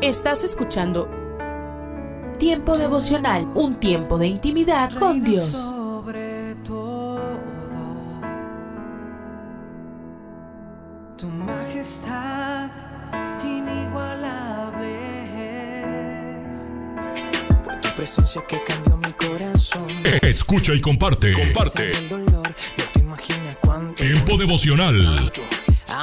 Estás escuchando Tiempo devocional, un tiempo de intimidad con Dios. Sobre todo, tu majestad inigualable es. Fue tu presencia que cambió mi corazón. Escucha y comparte. Comparte. Dolor, no te imaginas cuánto. Tiempo devocional. A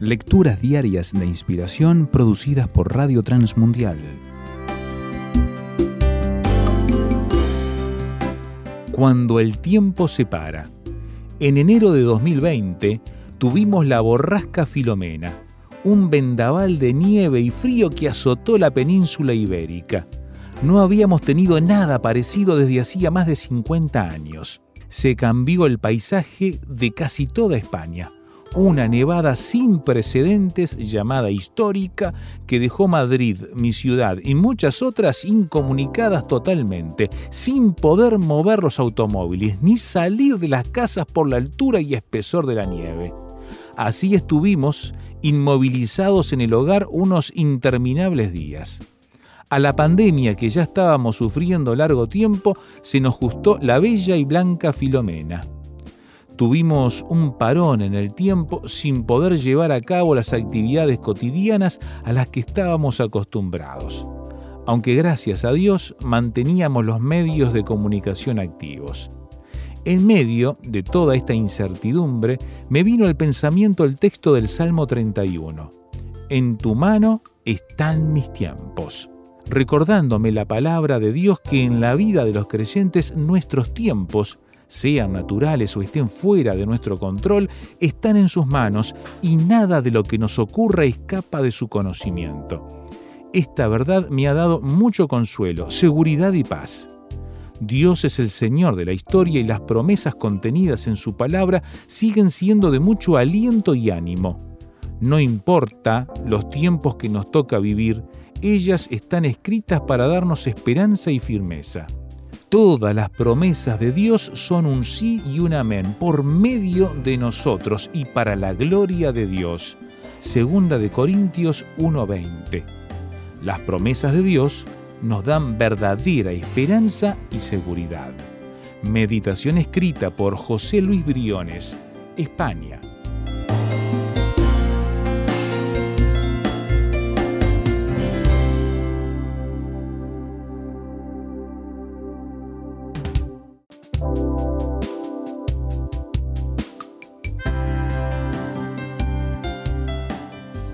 Lecturas diarias de inspiración producidas por Radio Transmundial. Cuando el tiempo se para. En enero de 2020 tuvimos la borrasca Filomena, un vendaval de nieve y frío que azotó la península ibérica. No habíamos tenido nada parecido desde hacía más de 50 años. Se cambió el paisaje de casi toda España. Una nevada sin precedentes llamada histórica que dejó Madrid, mi ciudad y muchas otras incomunicadas totalmente, sin poder mover los automóviles ni salir de las casas por la altura y espesor de la nieve. Así estuvimos inmovilizados en el hogar unos interminables días. A la pandemia que ya estábamos sufriendo largo tiempo se nos justó la bella y blanca Filomena. Tuvimos un parón en el tiempo sin poder llevar a cabo las actividades cotidianas a las que estábamos acostumbrados, aunque gracias a Dios manteníamos los medios de comunicación activos. En medio de toda esta incertidumbre me vino al pensamiento el texto del Salmo 31. En tu mano están mis tiempos recordándome la palabra de Dios que en la vida de los creyentes nuestros tiempos, sean naturales o estén fuera de nuestro control, están en sus manos y nada de lo que nos ocurra escapa de su conocimiento. Esta verdad me ha dado mucho consuelo, seguridad y paz. Dios es el Señor de la historia y las promesas contenidas en su palabra siguen siendo de mucho aliento y ánimo. No importa los tiempos que nos toca vivir, ellas están escritas para darnos esperanza y firmeza. Todas las promesas de Dios son un sí y un amén por medio de nosotros y para la gloria de Dios. Segunda de Corintios 1:20. Las promesas de Dios nos dan verdadera esperanza y seguridad. Meditación escrita por José Luis Briones, España.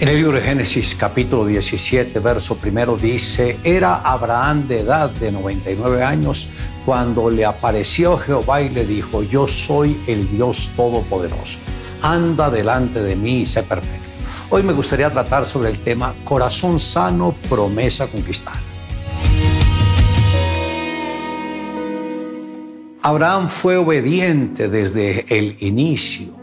En el libro de Génesis capítulo 17, verso primero dice, era Abraham de edad de 99 años cuando le apareció Jehová y le dijo, yo soy el Dios Todopoderoso, anda delante de mí y sé perfecto. Hoy me gustaría tratar sobre el tema corazón sano, promesa conquistada. Abraham fue obediente desde el inicio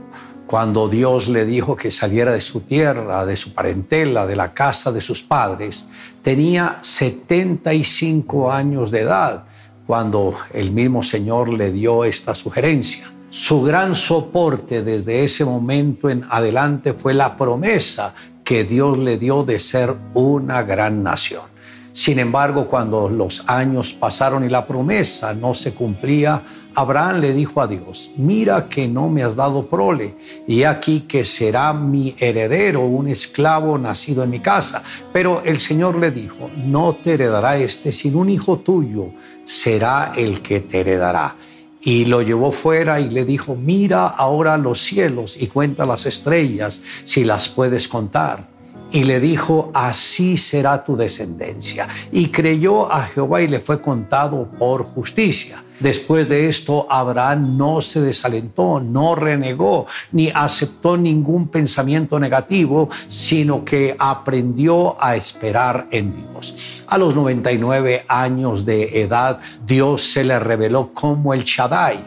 cuando Dios le dijo que saliera de su tierra, de su parentela, de la casa de sus padres, tenía 75 años de edad cuando el mismo Señor le dio esta sugerencia. Su gran soporte desde ese momento en adelante fue la promesa que Dios le dio de ser una gran nación. Sin embargo, cuando los años pasaron y la promesa no se cumplía, Abraham le dijo a Dios, mira que no me has dado prole, y aquí que será mi heredero, un esclavo nacido en mi casa. Pero el Señor le dijo, no te heredará este, sino un hijo tuyo será el que te heredará. Y lo llevó fuera y le dijo, mira ahora los cielos y cuenta las estrellas si las puedes contar y le dijo, así será tu descendencia. Y creyó a Jehová y le fue contado por justicia. Después de esto, Abraham no se desalentó, no renegó, ni aceptó ningún pensamiento negativo, sino que aprendió a esperar en Dios. A los 99 años de edad, Dios se le reveló como el Shaddai.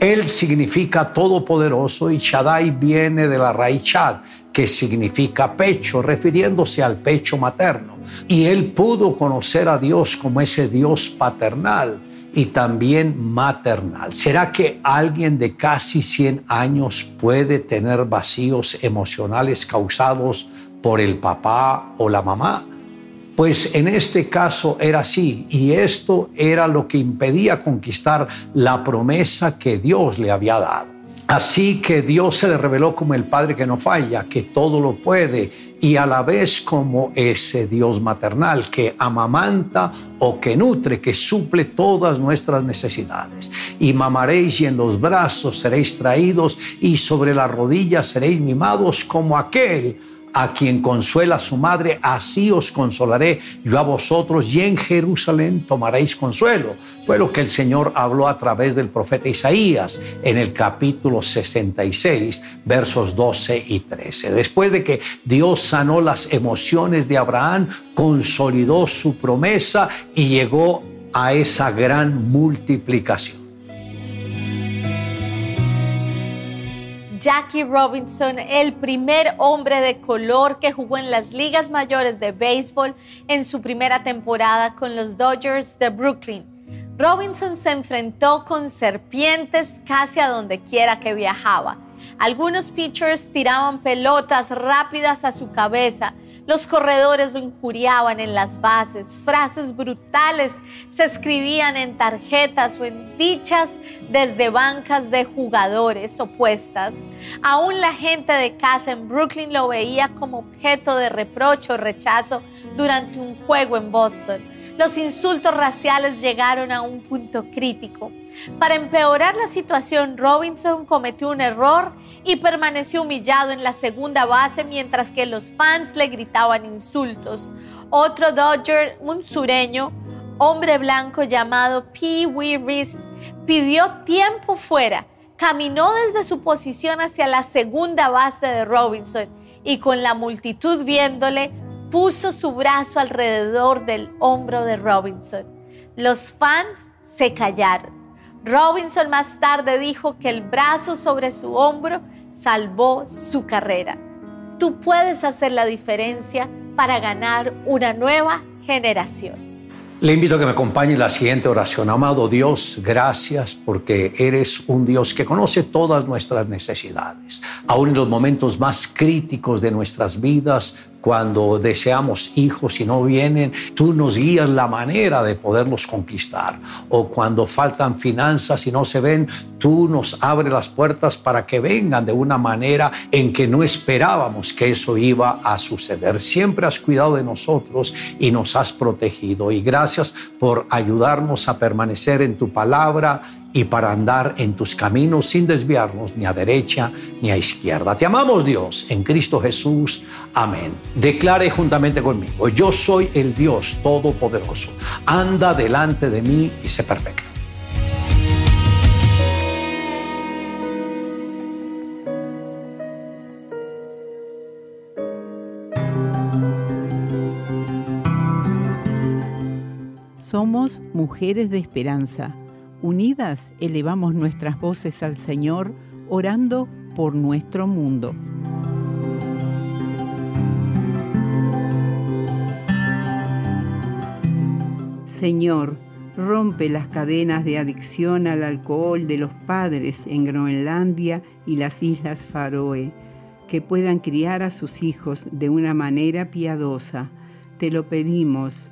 Él significa todopoderoso y Shaddai viene de la raíz Chad, que significa pecho, refiriéndose al pecho materno. Y él pudo conocer a Dios como ese Dios paternal y también maternal. ¿Será que alguien de casi 100 años puede tener vacíos emocionales causados por el papá o la mamá? Pues en este caso era así y esto era lo que impedía conquistar la promesa que Dios le había dado. Así que Dios se le reveló como el Padre que no falla, que todo lo puede y a la vez como ese Dios maternal que amamanta o que nutre, que suple todas nuestras necesidades. Y mamaréis y en los brazos seréis traídos y sobre las rodillas seréis mimados como aquel a quien consuela su madre, así os consolaré yo a vosotros y en Jerusalén tomaréis consuelo. Fue lo que el Señor habló a través del profeta Isaías en el capítulo 66, versos 12 y 13. Después de que Dios sanó las emociones de Abraham, consolidó su promesa y llegó a esa gran multiplicación. Jackie Robinson, el primer hombre de color que jugó en las ligas mayores de béisbol en su primera temporada con los Dodgers de Brooklyn. Robinson se enfrentó con serpientes casi a donde quiera que viajaba. Algunos pitchers tiraban pelotas rápidas a su cabeza, los corredores lo injuriaban en las bases, frases brutales se escribían en tarjetas o en dichas desde bancas de jugadores opuestas. Aún la gente de casa en Brooklyn lo veía como objeto de reproche o rechazo durante un juego en Boston. Los insultos raciales llegaron a un punto crítico. Para empeorar la situación, Robinson cometió un error y permaneció humillado en la segunda base mientras que los fans le gritaban insultos. Otro Dodger, un sureño, hombre blanco llamado Pee Wee Reese, pidió tiempo fuera, caminó desde su posición hacia la segunda base de Robinson y con la multitud viéndole, puso su brazo alrededor del hombro de Robinson. Los fans se callaron. Robinson más tarde dijo que el brazo sobre su hombro salvó su carrera. Tú puedes hacer la diferencia para ganar una nueva generación. Le invito a que me acompañe en la siguiente oración. Amado Dios, gracias porque eres un Dios que conoce todas nuestras necesidades. Aún en los momentos más críticos de nuestras vidas, cuando deseamos hijos y no vienen, tú nos guías la manera de poderlos conquistar. O cuando faltan finanzas y no se ven, tú nos abres las puertas para que vengan de una manera en que no esperábamos que eso iba a suceder. Siempre has cuidado de nosotros y nos has protegido. Y gracias por ayudarnos a permanecer en tu palabra y para andar en tus caminos sin desviarnos ni a derecha ni a izquierda. Te amamos Dios en Cristo Jesús. Amén. Declare juntamente conmigo, yo soy el Dios Todopoderoso. Anda delante de mí y sé perfecto. Somos mujeres de esperanza Unidas elevamos nuestras voces al Señor, orando por nuestro mundo. Señor, rompe las cadenas de adicción al alcohol de los padres en Groenlandia y las Islas Faroe, que puedan criar a sus hijos de una manera piadosa. Te lo pedimos.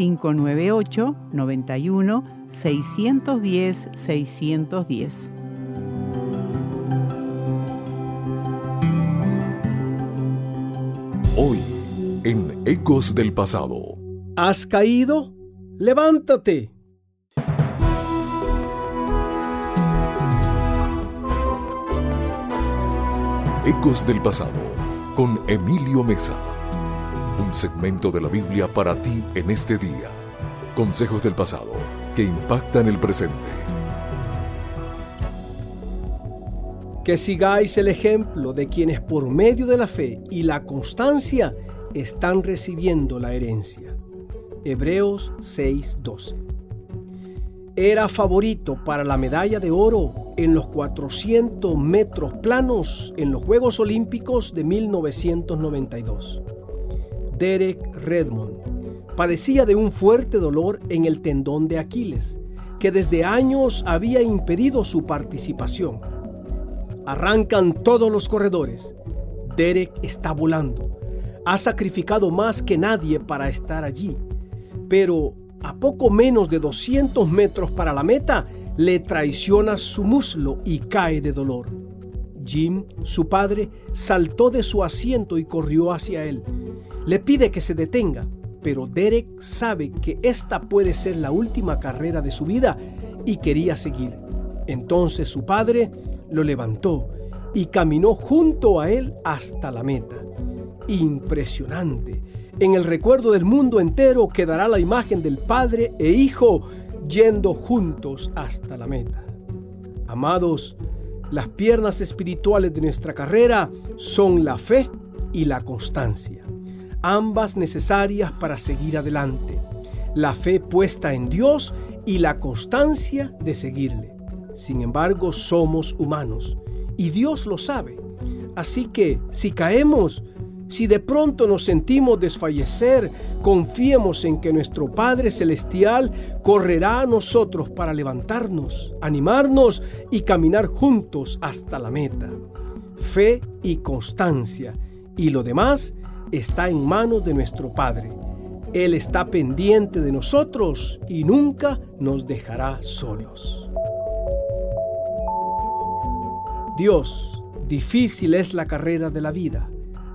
598 91 610 610. Hoy en Ecos del Pasado. ¿Has caído? Levántate. Ecos del Pasado con Emilio Mesa. Un segmento de la Biblia para ti en este día. Consejos del pasado que impactan el presente. Que sigáis el ejemplo de quienes por medio de la fe y la constancia están recibiendo la herencia. Hebreos 6:12. Era favorito para la medalla de oro en los 400 metros planos en los Juegos Olímpicos de 1992. Derek Redmond padecía de un fuerte dolor en el tendón de Aquiles, que desde años había impedido su participación. Arrancan todos los corredores. Derek está volando ha sacrificado más que nadie para estar allí, pero a poco menos de 200 metros para la meta le traiciona su muslo y cae de dolor. Jim, su padre, saltó de su asiento y corrió hacia él. Le pide que se detenga, pero Derek sabe que esta puede ser la última carrera de su vida y quería seguir. Entonces su padre lo levantó y caminó junto a él hasta la meta impresionante. En el recuerdo del mundo entero quedará la imagen del Padre e Hijo yendo juntos hasta la meta. Amados, las piernas espirituales de nuestra carrera son la fe y la constancia, ambas necesarias para seguir adelante. La fe puesta en Dios y la constancia de seguirle. Sin embargo, somos humanos y Dios lo sabe. Así que si caemos, si de pronto nos sentimos desfallecer, confiemos en que nuestro Padre Celestial correrá a nosotros para levantarnos, animarnos y caminar juntos hasta la meta. Fe y constancia, y lo demás está en manos de nuestro Padre. Él está pendiente de nosotros y nunca nos dejará solos. Dios, difícil es la carrera de la vida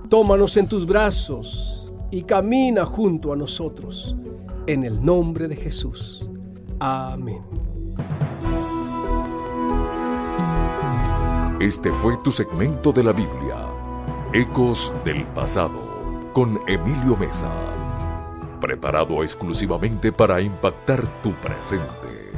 Tómanos en tus brazos y camina junto a nosotros. En el nombre de Jesús. Amén. Este fue tu segmento de la Biblia, Ecos del Pasado, con Emilio Mesa, preparado exclusivamente para impactar tu presente.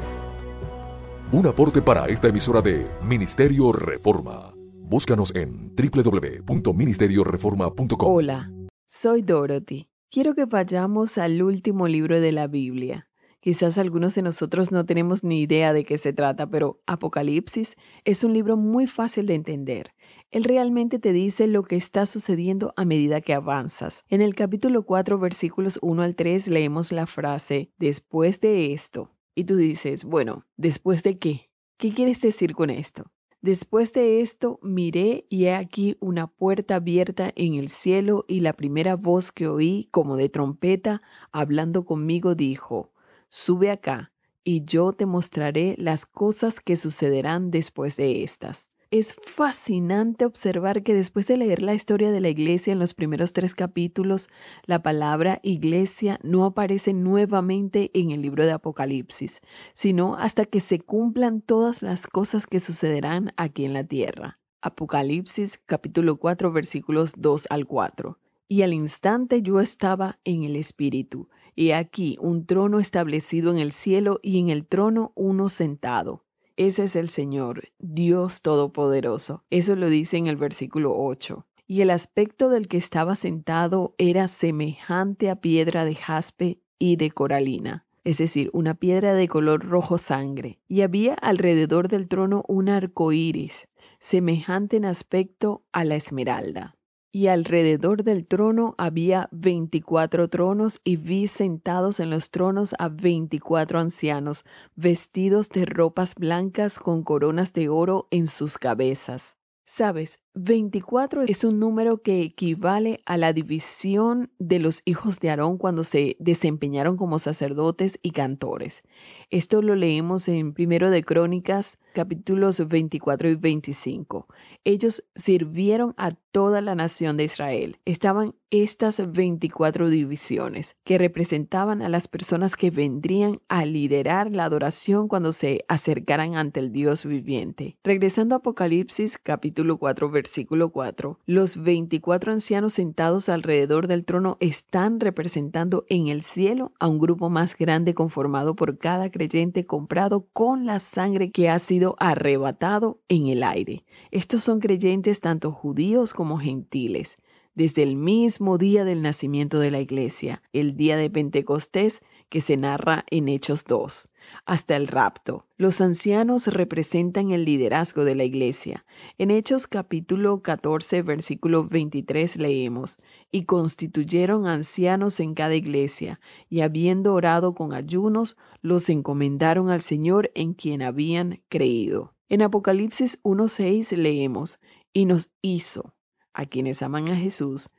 Un aporte para esta emisora de Ministerio Reforma. Búscanos en www.ministerioreforma.com. Hola, soy Dorothy. Quiero que vayamos al último libro de la Biblia. Quizás algunos de nosotros no tenemos ni idea de qué se trata, pero Apocalipsis es un libro muy fácil de entender. Él realmente te dice lo que está sucediendo a medida que avanzas. En el capítulo 4, versículos 1 al 3, leemos la frase, después de esto. Y tú dices, bueno, ¿después de qué? ¿Qué quieres decir con esto? Después de esto miré y he aquí una puerta abierta en el cielo y la primera voz que oí como de trompeta hablando conmigo dijo, Sube acá y yo te mostraré las cosas que sucederán después de estas. Es fascinante observar que después de leer la historia de la iglesia en los primeros tres capítulos, la palabra iglesia no aparece nuevamente en el libro de Apocalipsis, sino hasta que se cumplan todas las cosas que sucederán aquí en la tierra. Apocalipsis capítulo 4 versículos 2 al 4. Y al instante yo estaba en el Espíritu, y aquí un trono establecido en el cielo y en el trono uno sentado ese es el Señor, Dios Todopoderoso. Eso lo dice en el versículo 8. Y el aspecto del que estaba sentado era semejante a piedra de jaspe y de coralina. es decir, una piedra de color rojo sangre, y había alrededor del trono un arco iris, semejante en aspecto a la esmeralda. Y alrededor del trono había veinticuatro tronos y vi sentados en los tronos a veinticuatro ancianos, vestidos de ropas blancas con coronas de oro en sus cabezas. Sabes, 24 es un número que equivale a la división de los hijos de Aarón cuando se desempeñaron como sacerdotes y cantores. Esto lo leemos en Primero de Crónicas, capítulos 24 y 25. Ellos sirvieron a toda la nación de Israel. Estaban estas 24 divisiones que representaban a las personas que vendrían a liderar la adoración cuando se acercaran ante el Dios viviente. Regresando a Apocalipsis capítulo 4 versículo 4, los 24 ancianos sentados alrededor del trono están representando en el cielo a un grupo más grande conformado por cada creyente comprado con la sangre que ha sido arrebatado en el aire. Estos son creyentes tanto judíos como gentiles desde el mismo día del nacimiento de la iglesia, el día de Pentecostés que se narra en Hechos 2, hasta el rapto. Los ancianos representan el liderazgo de la iglesia. En Hechos capítulo 14, versículo 23 leemos, y constituyeron ancianos en cada iglesia, y habiendo orado con ayunos, los encomendaron al Señor en quien habían creído. En Apocalipsis 1.6 leemos, y nos hizo a quienes aman a Jesús,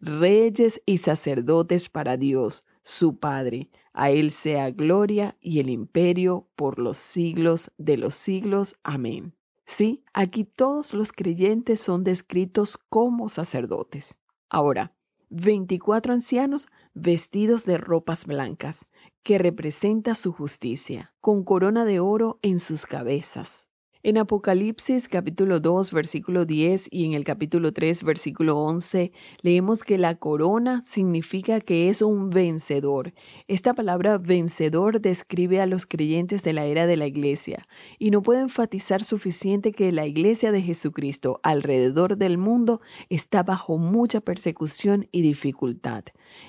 reyes y sacerdotes para Dios, su Padre. A Él sea gloria y el imperio por los siglos de los siglos. Amén. Sí, aquí todos los creyentes son descritos como sacerdotes. Ahora, 24 ancianos vestidos de ropas blancas, que representa su justicia, con corona de oro en sus cabezas. En Apocalipsis capítulo 2 versículo 10 y en el capítulo 3 versículo 11 leemos que la corona significa que es un vencedor. Esta palabra vencedor describe a los creyentes de la era de la iglesia y no puedo enfatizar suficiente que la iglesia de Jesucristo alrededor del mundo está bajo mucha persecución y dificultad.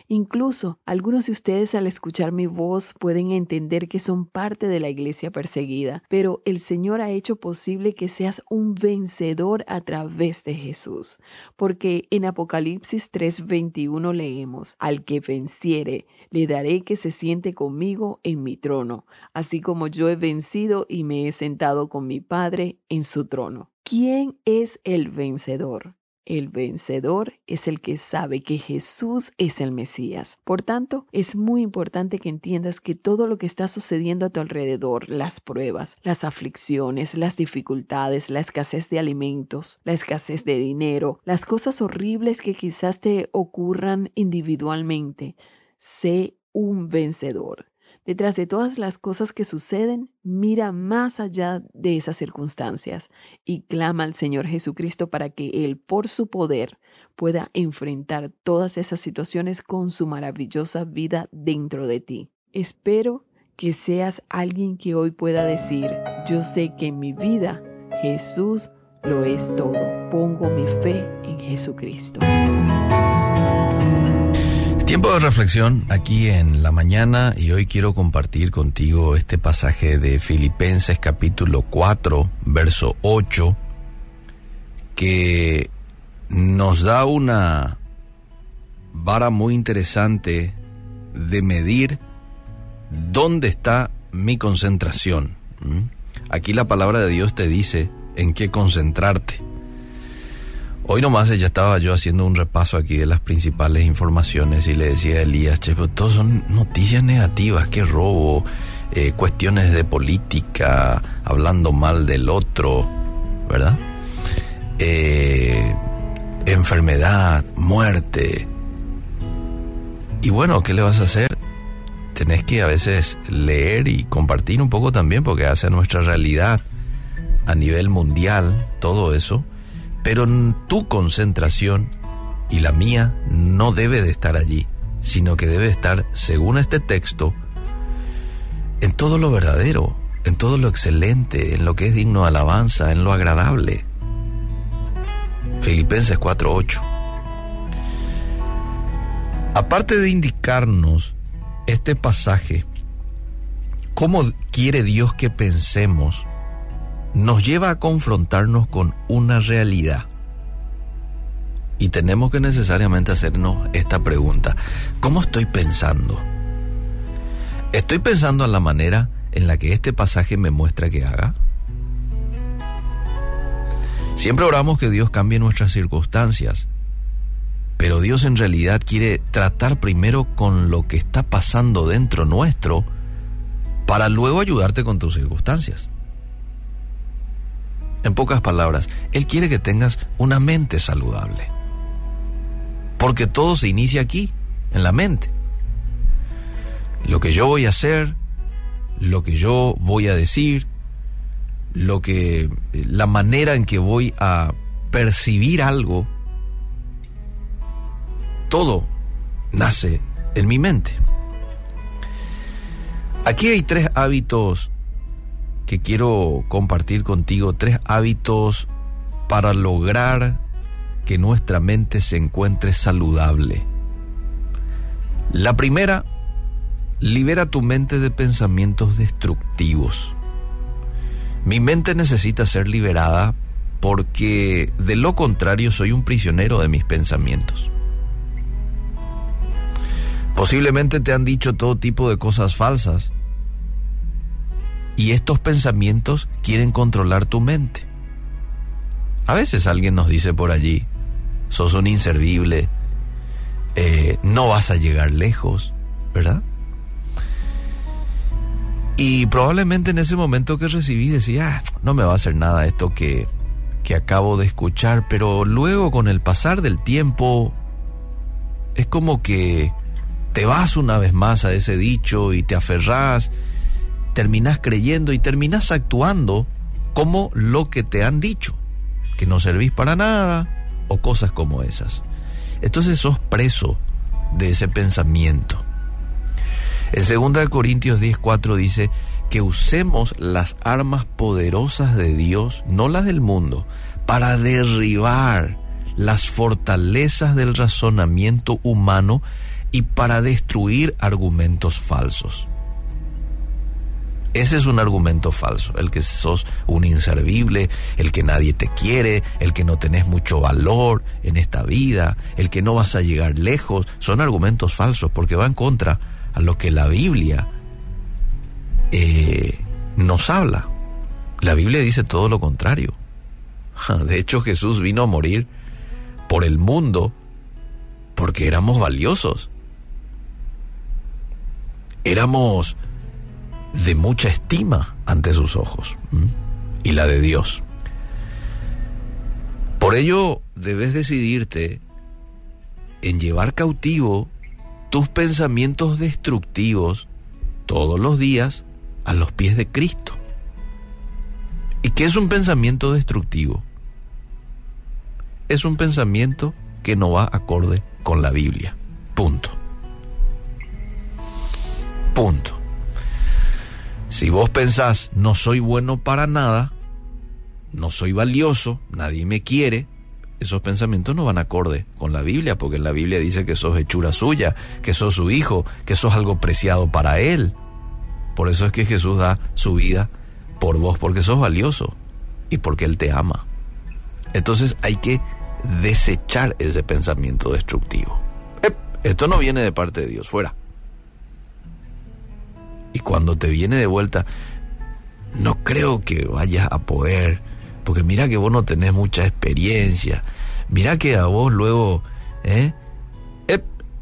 Incluso algunos de ustedes al escuchar mi voz pueden entender que son parte de la iglesia perseguida, pero el Señor ha hecho posible que seas un vencedor a través de Jesús, porque en Apocalipsis 3:21 leemos, al que venciere, le daré que se siente conmigo en mi trono, así como yo he vencido y me he sentado con mi Padre en su trono. ¿Quién es el vencedor? El vencedor es el que sabe que Jesús es el Mesías. Por tanto, es muy importante que entiendas que todo lo que está sucediendo a tu alrededor, las pruebas, las aflicciones, las dificultades, la escasez de alimentos, la escasez de dinero, las cosas horribles que quizás te ocurran individualmente, sé un vencedor. Detrás de todas las cosas que suceden, mira más allá de esas circunstancias y clama al Señor Jesucristo para que Él, por su poder, pueda enfrentar todas esas situaciones con su maravillosa vida dentro de ti. Espero que seas alguien que hoy pueda decir, yo sé que en mi vida Jesús lo es todo. Pongo mi fe en Jesucristo. Tiempo de reflexión aquí en la mañana y hoy quiero compartir contigo este pasaje de Filipenses capítulo 4, verso 8, que nos da una vara muy interesante de medir dónde está mi concentración. Aquí la palabra de Dios te dice en qué concentrarte. Hoy nomás ya estaba yo haciendo un repaso aquí de las principales informaciones y le decía a Elías, che, pero todos son noticias negativas, qué robo, eh, cuestiones de política, hablando mal del otro, ¿verdad? Eh, enfermedad, muerte. Y bueno, ¿qué le vas a hacer? Tenés que a veces leer y compartir un poco también porque hace nuestra realidad a nivel mundial todo eso pero tu concentración y la mía no debe de estar allí, sino que debe estar, según este texto, en todo lo verdadero, en todo lo excelente, en lo que es digno de alabanza, en lo agradable. Filipenses 4:8. Aparte de indicarnos este pasaje cómo quiere Dios que pensemos nos lleva a confrontarnos con una realidad. Y tenemos que necesariamente hacernos esta pregunta. ¿Cómo estoy pensando? ¿Estoy pensando en la manera en la que este pasaje me muestra que haga? Siempre oramos que Dios cambie nuestras circunstancias, pero Dios en realidad quiere tratar primero con lo que está pasando dentro nuestro para luego ayudarte con tus circunstancias. En pocas palabras, Él quiere que tengas una mente saludable. Porque todo se inicia aquí, en la mente. Lo que yo voy a hacer, lo que yo voy a decir, lo que la manera en que voy a percibir algo todo nace en mi mente. Aquí hay tres hábitos que quiero compartir contigo, tres hábitos para lograr que nuestra mente se encuentre saludable. La primera, libera tu mente de pensamientos destructivos. Mi mente necesita ser liberada porque de lo contrario soy un prisionero de mis pensamientos. Posiblemente te han dicho todo tipo de cosas falsas y estos pensamientos quieren controlar tu mente. A veces alguien nos dice por allí, sos un inservible, eh, no vas a llegar lejos, ¿verdad? Y probablemente en ese momento que recibí decía, ah, no me va a hacer nada esto que, que acabo de escuchar, pero luego con el pasar del tiempo es como que te vas una vez más a ese dicho y te aferrás, terminás creyendo y terminás actuando como lo que te han dicho, que no servís para nada o cosas como esas. Entonces sos preso de ese pensamiento. En 2 Corintios 10:4 dice que usemos las armas poderosas de Dios, no las del mundo, para derribar las fortalezas del razonamiento humano y para destruir argumentos falsos. Ese es un argumento falso, el que sos un inservible, el que nadie te quiere, el que no tenés mucho valor en esta vida, el que no vas a llegar lejos, son argumentos falsos porque van contra a lo que la Biblia eh, nos habla. La Biblia dice todo lo contrario. De hecho, Jesús vino a morir por el mundo porque éramos valiosos. Éramos de mucha estima ante sus ojos y la de Dios. Por ello, debes decidirte en llevar cautivo tus pensamientos destructivos todos los días a los pies de Cristo. ¿Y qué es un pensamiento destructivo? Es un pensamiento que no va acorde con la Biblia. Punto. Punto. Si vos pensás, no soy bueno para nada, no soy valioso, nadie me quiere, esos pensamientos no van acorde con la Biblia, porque la Biblia dice que sos hechura suya, que sos su hijo, que sos algo preciado para él. Por eso es que Jesús da su vida por vos, porque sos valioso y porque Él te ama. Entonces hay que desechar ese pensamiento destructivo. Esto no viene de parte de Dios, fuera. Y cuando te viene de vuelta, no creo que vayas a poder porque mira que vos no tenés mucha experiencia. Mira que a vos luego, ¿eh?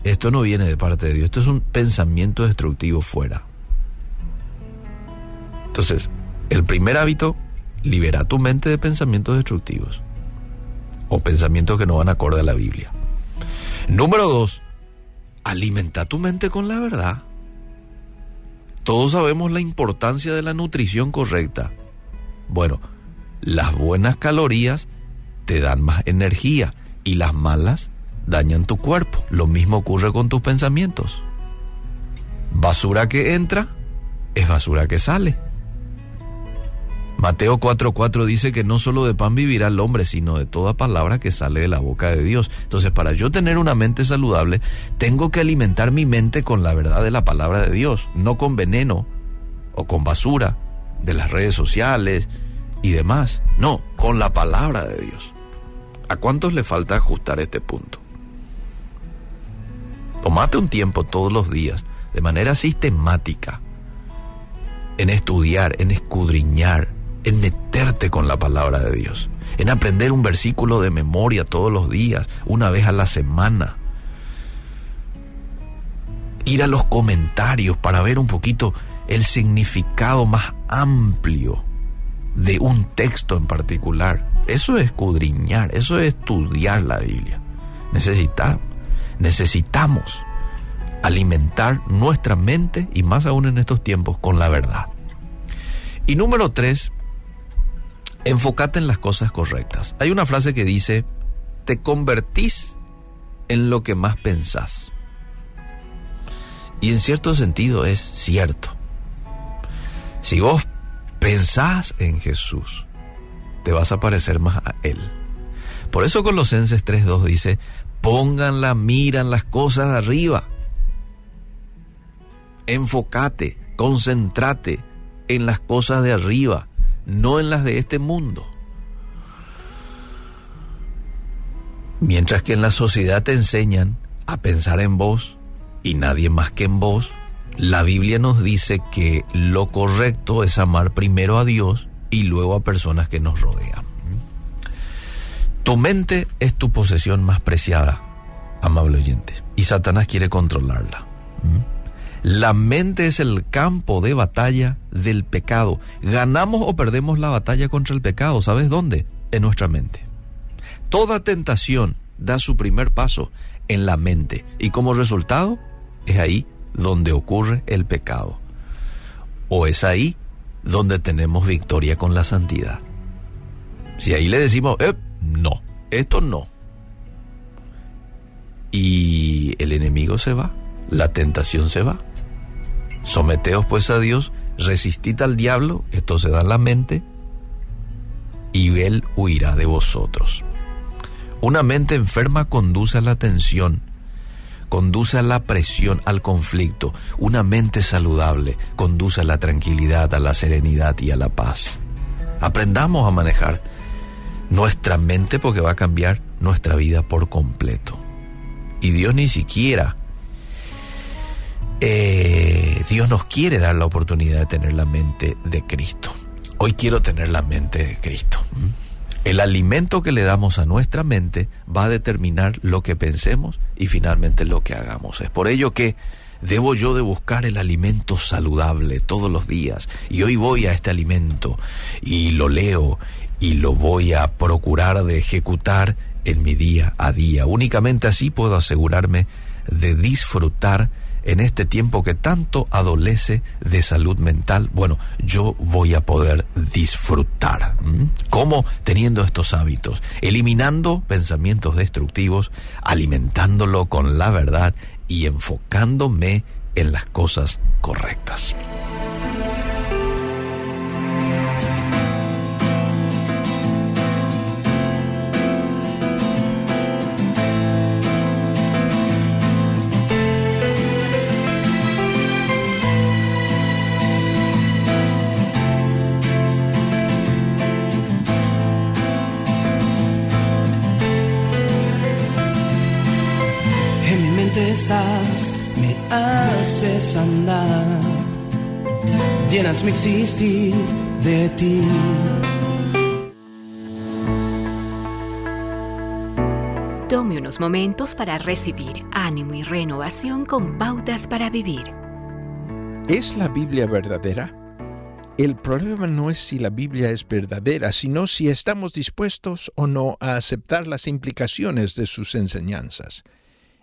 esto no viene de parte de Dios. Esto es un pensamiento destructivo fuera. Entonces, el primer hábito, libera tu mente de pensamientos destructivos. O pensamientos que no van acorde a la Biblia. Número dos, alimenta tu mente con la verdad. Todos sabemos la importancia de la nutrición correcta. Bueno, las buenas calorías te dan más energía y las malas dañan tu cuerpo. Lo mismo ocurre con tus pensamientos. Basura que entra es basura que sale. Mateo 4:4 dice que no solo de pan vivirá el hombre, sino de toda palabra que sale de la boca de Dios. Entonces, para yo tener una mente saludable, tengo que alimentar mi mente con la verdad de la palabra de Dios, no con veneno o con basura de las redes sociales y demás. No, con la palabra de Dios. ¿A cuántos le falta ajustar este punto? Tomate un tiempo todos los días, de manera sistemática, en estudiar, en escudriñar, en meterte con la palabra de Dios, en aprender un versículo de memoria todos los días, una vez a la semana. Ir a los comentarios para ver un poquito el significado más amplio de un texto en particular. Eso es escudriñar, eso es estudiar la Biblia. Necesitamos, necesitamos alimentar nuestra mente y más aún en estos tiempos con la verdad. Y número tres, enfócate en las cosas correctas. Hay una frase que dice, te convertís en lo que más pensás. Y en cierto sentido es cierto. Si vos pensás en Jesús, te vas a parecer más a Él. Por eso Colosenses 3.2 dice, pongan la mira en las cosas de arriba. Enfócate, concéntrate en las cosas de arriba, no en las de este mundo. Mientras que en la sociedad te enseñan a pensar en vos y nadie más que en vos, la Biblia nos dice que lo correcto es amar primero a Dios y luego a personas que nos rodean. Tu mente es tu posesión más preciada, amable oyente, y Satanás quiere controlarla. La mente es el campo de batalla del pecado. Ganamos o perdemos la batalla contra el pecado, ¿sabes dónde? En nuestra mente. Toda tentación da su primer paso en la mente y como resultado es ahí donde ocurre el pecado. O es ahí donde tenemos victoria con la santidad. Si ahí le decimos, eh, no, esto no. Y el enemigo se va, la tentación se va. Someteos pues a Dios, resistid al diablo, esto se da en la mente, y él huirá de vosotros. Una mente enferma conduce a la tensión, conduce a la presión, al conflicto. Una mente saludable conduce a la tranquilidad, a la serenidad y a la paz. Aprendamos a manejar nuestra mente porque va a cambiar nuestra vida por completo. Y Dios ni siquiera eh, Dios nos quiere dar la oportunidad de tener la mente de Cristo. Hoy quiero tener la mente de Cristo. El alimento que le damos a nuestra mente va a determinar lo que pensemos y finalmente lo que hagamos. Es por ello que debo yo de buscar el alimento saludable todos los días. Y hoy voy a este alimento y lo leo y lo voy a procurar de ejecutar en mi día a día. Únicamente así puedo asegurarme de disfrutar en este tiempo que tanto adolece de salud mental, bueno, yo voy a poder disfrutar. ¿Cómo? Teniendo estos hábitos, eliminando pensamientos destructivos, alimentándolo con la verdad y enfocándome en las cosas correctas. Llenas mi existir de ti. Tome unos momentos para recibir ánimo y renovación con pautas para vivir. ¿Es la Biblia verdadera? El problema no es si la Biblia es verdadera, sino si estamos dispuestos o no a aceptar las implicaciones de sus enseñanzas.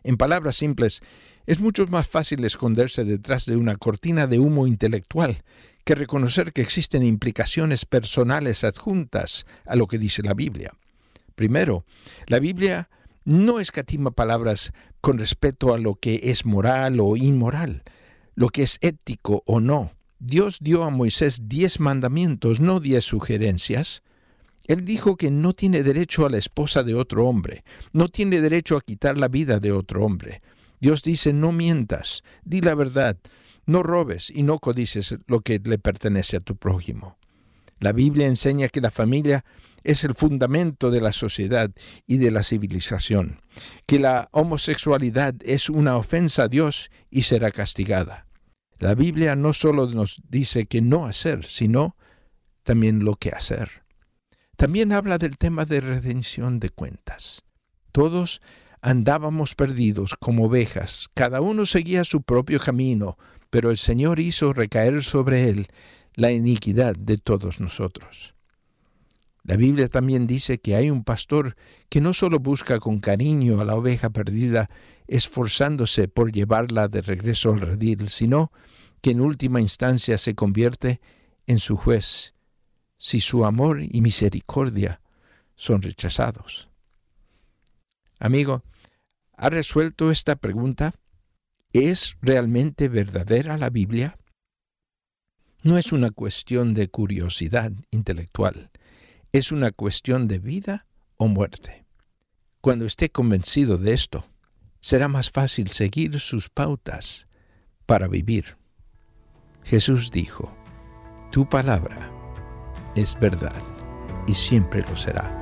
En palabras simples, es mucho más fácil esconderse detrás de una cortina de humo intelectual que reconocer que existen implicaciones personales adjuntas a lo que dice la Biblia. Primero, la Biblia no escatima palabras con respecto a lo que es moral o inmoral, lo que es ético o no. Dios dio a Moisés diez mandamientos, no diez sugerencias. Él dijo que no tiene derecho a la esposa de otro hombre, no tiene derecho a quitar la vida de otro hombre. Dios dice, no mientas, di la verdad, No robes y no codices lo que le pertenece a tu prójimo. La Biblia enseña que la familia es el fundamento de la sociedad y de la civilización, que la homosexualidad es una ofensa a Dios y será castigada. La Biblia no solo nos dice que no hacer, sino también lo que hacer. También habla del tema de redención de cuentas. Todos andábamos perdidos como ovejas, cada uno seguía su propio camino, pero el Señor hizo recaer sobre él la iniquidad de todos nosotros. La Biblia también dice que hay un pastor que no solo busca con cariño a la oveja perdida, esforzándose por llevarla de regreso al redil, sino que en última instancia se convierte en su juez, si su amor y misericordia son rechazados. Amigo, ¿ha resuelto esta pregunta? ¿Es realmente verdadera la Biblia? No es una cuestión de curiosidad intelectual es una cuestión de vida o muerte. Cuando esté convencido de esto, será más fácil seguir sus pautas para vivir. Jesús dijo, Tu palabra es verdad y siempre lo será.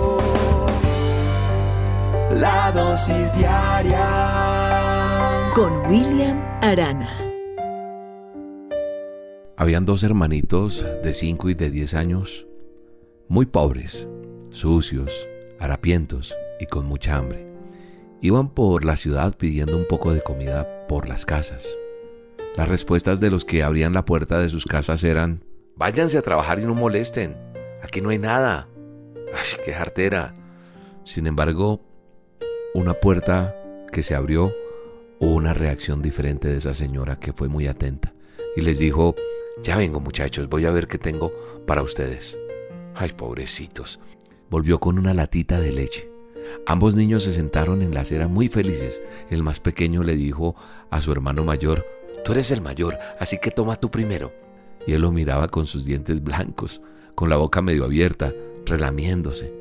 La dosis diaria con William Arana. Habían dos hermanitos de 5 y de 10 años, muy pobres, sucios, harapientos y con mucha hambre. Iban por la ciudad pidiendo un poco de comida por las casas. Las respuestas de los que abrían la puerta de sus casas eran, váyanse a trabajar y no molesten, aquí no hay nada. ¡Ay, qué jartera! Sin embargo, una puerta que se abrió, hubo una reacción diferente de esa señora que fue muy atenta y les dijo, ya vengo muchachos, voy a ver qué tengo para ustedes. Ay, pobrecitos. Volvió con una latita de leche. Ambos niños se sentaron en la acera muy felices. El más pequeño le dijo a su hermano mayor, Tú eres el mayor, así que toma tú primero. Y él lo miraba con sus dientes blancos, con la boca medio abierta, relamiéndose.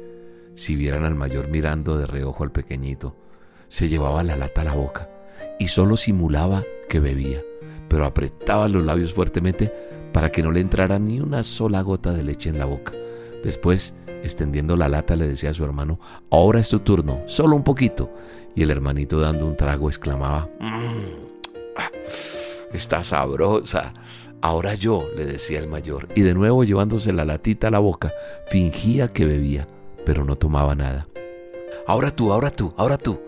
Si vieran al mayor mirando de reojo al pequeñito, se llevaba la lata a la boca y solo simulaba que bebía pero apretaba los labios fuertemente para que no le entrara ni una sola gota de leche en la boca. Después, extendiendo la lata, le decía a su hermano, ahora es tu turno, solo un poquito. Y el hermanito dando un trago exclamaba, mmm, está sabrosa. Ahora yo, le decía el mayor, y de nuevo llevándose la latita a la boca, fingía que bebía, pero no tomaba nada. Ahora tú, ahora tú, ahora tú.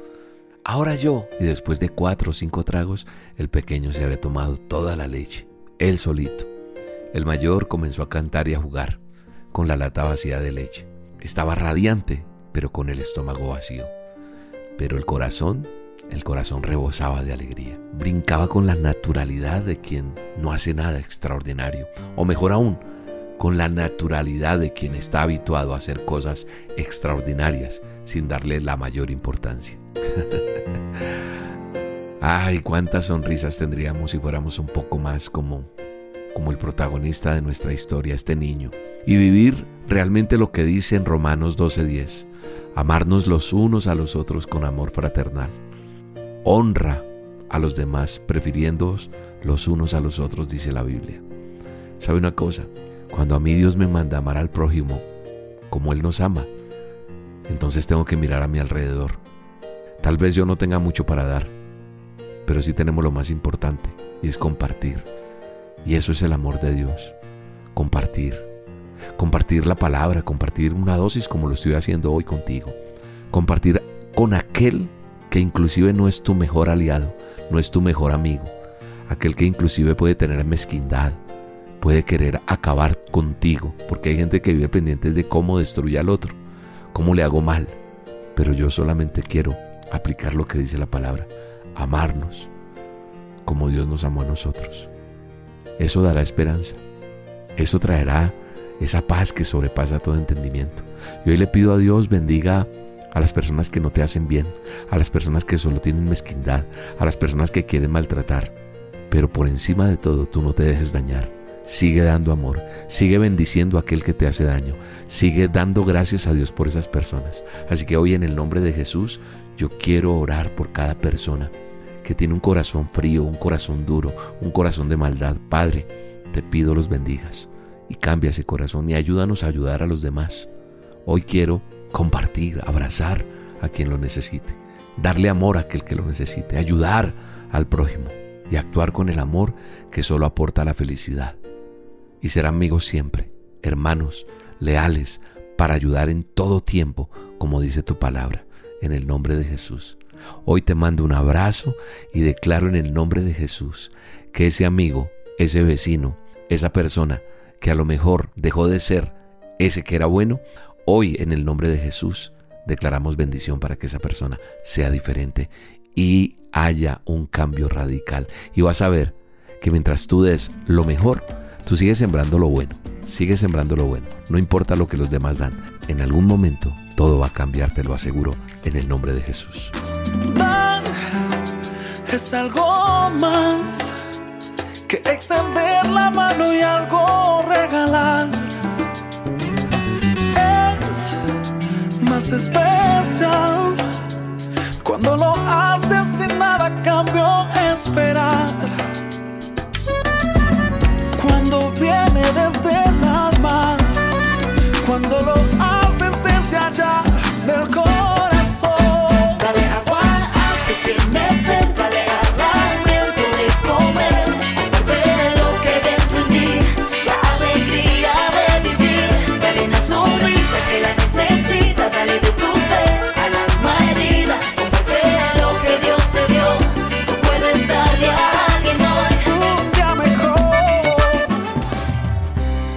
Ahora yo. Y después de cuatro o cinco tragos, el pequeño se había tomado toda la leche, él solito. El mayor comenzó a cantar y a jugar, con la lata vacía de leche. Estaba radiante, pero con el estómago vacío. Pero el corazón, el corazón rebosaba de alegría. Brincaba con la naturalidad de quien no hace nada extraordinario. O mejor aún, con la naturalidad de quien está habituado a hacer cosas extraordinarias sin darle la mayor importancia. Ay, cuántas sonrisas tendríamos si fuéramos un poco más como como el protagonista de nuestra historia, este niño, y vivir realmente lo que dice en Romanos 12:10, amarnos los unos a los otros con amor fraternal. Honra a los demás, prefiriéndoos los unos a los otros, dice la Biblia. ¿Sabe una cosa? Cuando a mí Dios me manda amar al prójimo como Él nos ama, entonces tengo que mirar a mi alrededor Tal vez yo no tenga mucho para dar, pero sí tenemos lo más importante y es compartir. Y eso es el amor de Dios, compartir. Compartir la palabra, compartir una dosis como lo estoy haciendo hoy contigo. Compartir con aquel que inclusive no es tu mejor aliado, no es tu mejor amigo, aquel que inclusive puede tener mezquindad, puede querer acabar contigo, porque hay gente que vive pendientes de cómo destruye al otro, cómo le hago mal, pero yo solamente quiero aplicar lo que dice la palabra, amarnos como Dios nos amó a nosotros. Eso dará esperanza, eso traerá esa paz que sobrepasa todo entendimiento. Y hoy le pido a Dios bendiga a las personas que no te hacen bien, a las personas que solo tienen mezquindad, a las personas que quieren maltratar. Pero por encima de todo, tú no te dejes dañar. Sigue dando amor, sigue bendiciendo a aquel que te hace daño, sigue dando gracias a Dios por esas personas. Así que hoy en el nombre de Jesús, yo quiero orar por cada persona que tiene un corazón frío, un corazón duro, un corazón de maldad. Padre, te pido los bendigas y cambia ese corazón y ayúdanos a ayudar a los demás. Hoy quiero compartir, abrazar a quien lo necesite, darle amor a aquel que lo necesite, ayudar al prójimo y actuar con el amor que solo aporta la felicidad. Y ser amigos siempre, hermanos, leales, para ayudar en todo tiempo, como dice tu palabra, en el nombre de Jesús. Hoy te mando un abrazo y declaro en el nombre de Jesús que ese amigo, ese vecino, esa persona que a lo mejor dejó de ser ese que era bueno, Hoy en el nombre de Jesús declaramos bendición para que esa persona sea diferente y haya un cambio radical. Y vas a ver que mientras tú des lo mejor, tú sigues sembrando lo bueno, sigues sembrando lo bueno. No importa lo que los demás dan, en algún momento todo va a cambiar, te lo aseguro, en el nombre de Jesús. es algo más que extender la mano y algo regalar más especial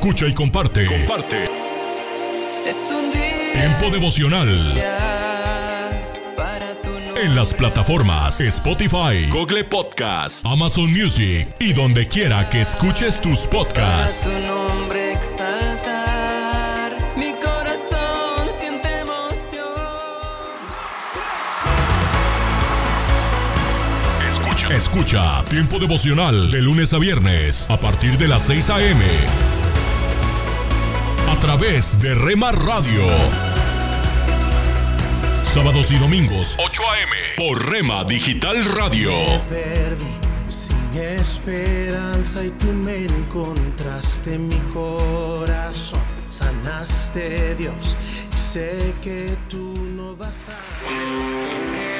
Escucha y comparte. Comparte. Tiempo devocional. En las plataformas Spotify, Google Podcast, Amazon Music y donde quiera que escuches tus podcasts. Su nombre exaltar, mi corazón siente emoción. Escucha. Escucha Tiempo devocional de lunes a viernes a partir de las 6 a.m a través de Rema Radio. Sábados y domingos, 8 a.m. por Rema Digital Radio. perdí sin esperanza y tú me encontraste en mi corazón. Sanaste Dios y sé que tú no vas a...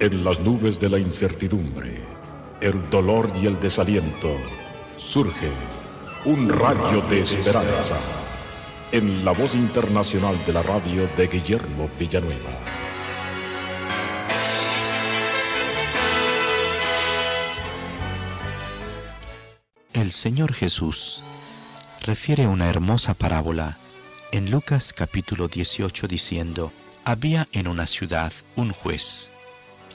En las nubes de la incertidumbre, el dolor y el desaliento, surge un rayo de esperanza en la voz internacional de la radio de Guillermo Villanueva. El Señor Jesús refiere una hermosa parábola en Lucas capítulo 18 diciendo, había en una ciudad un juez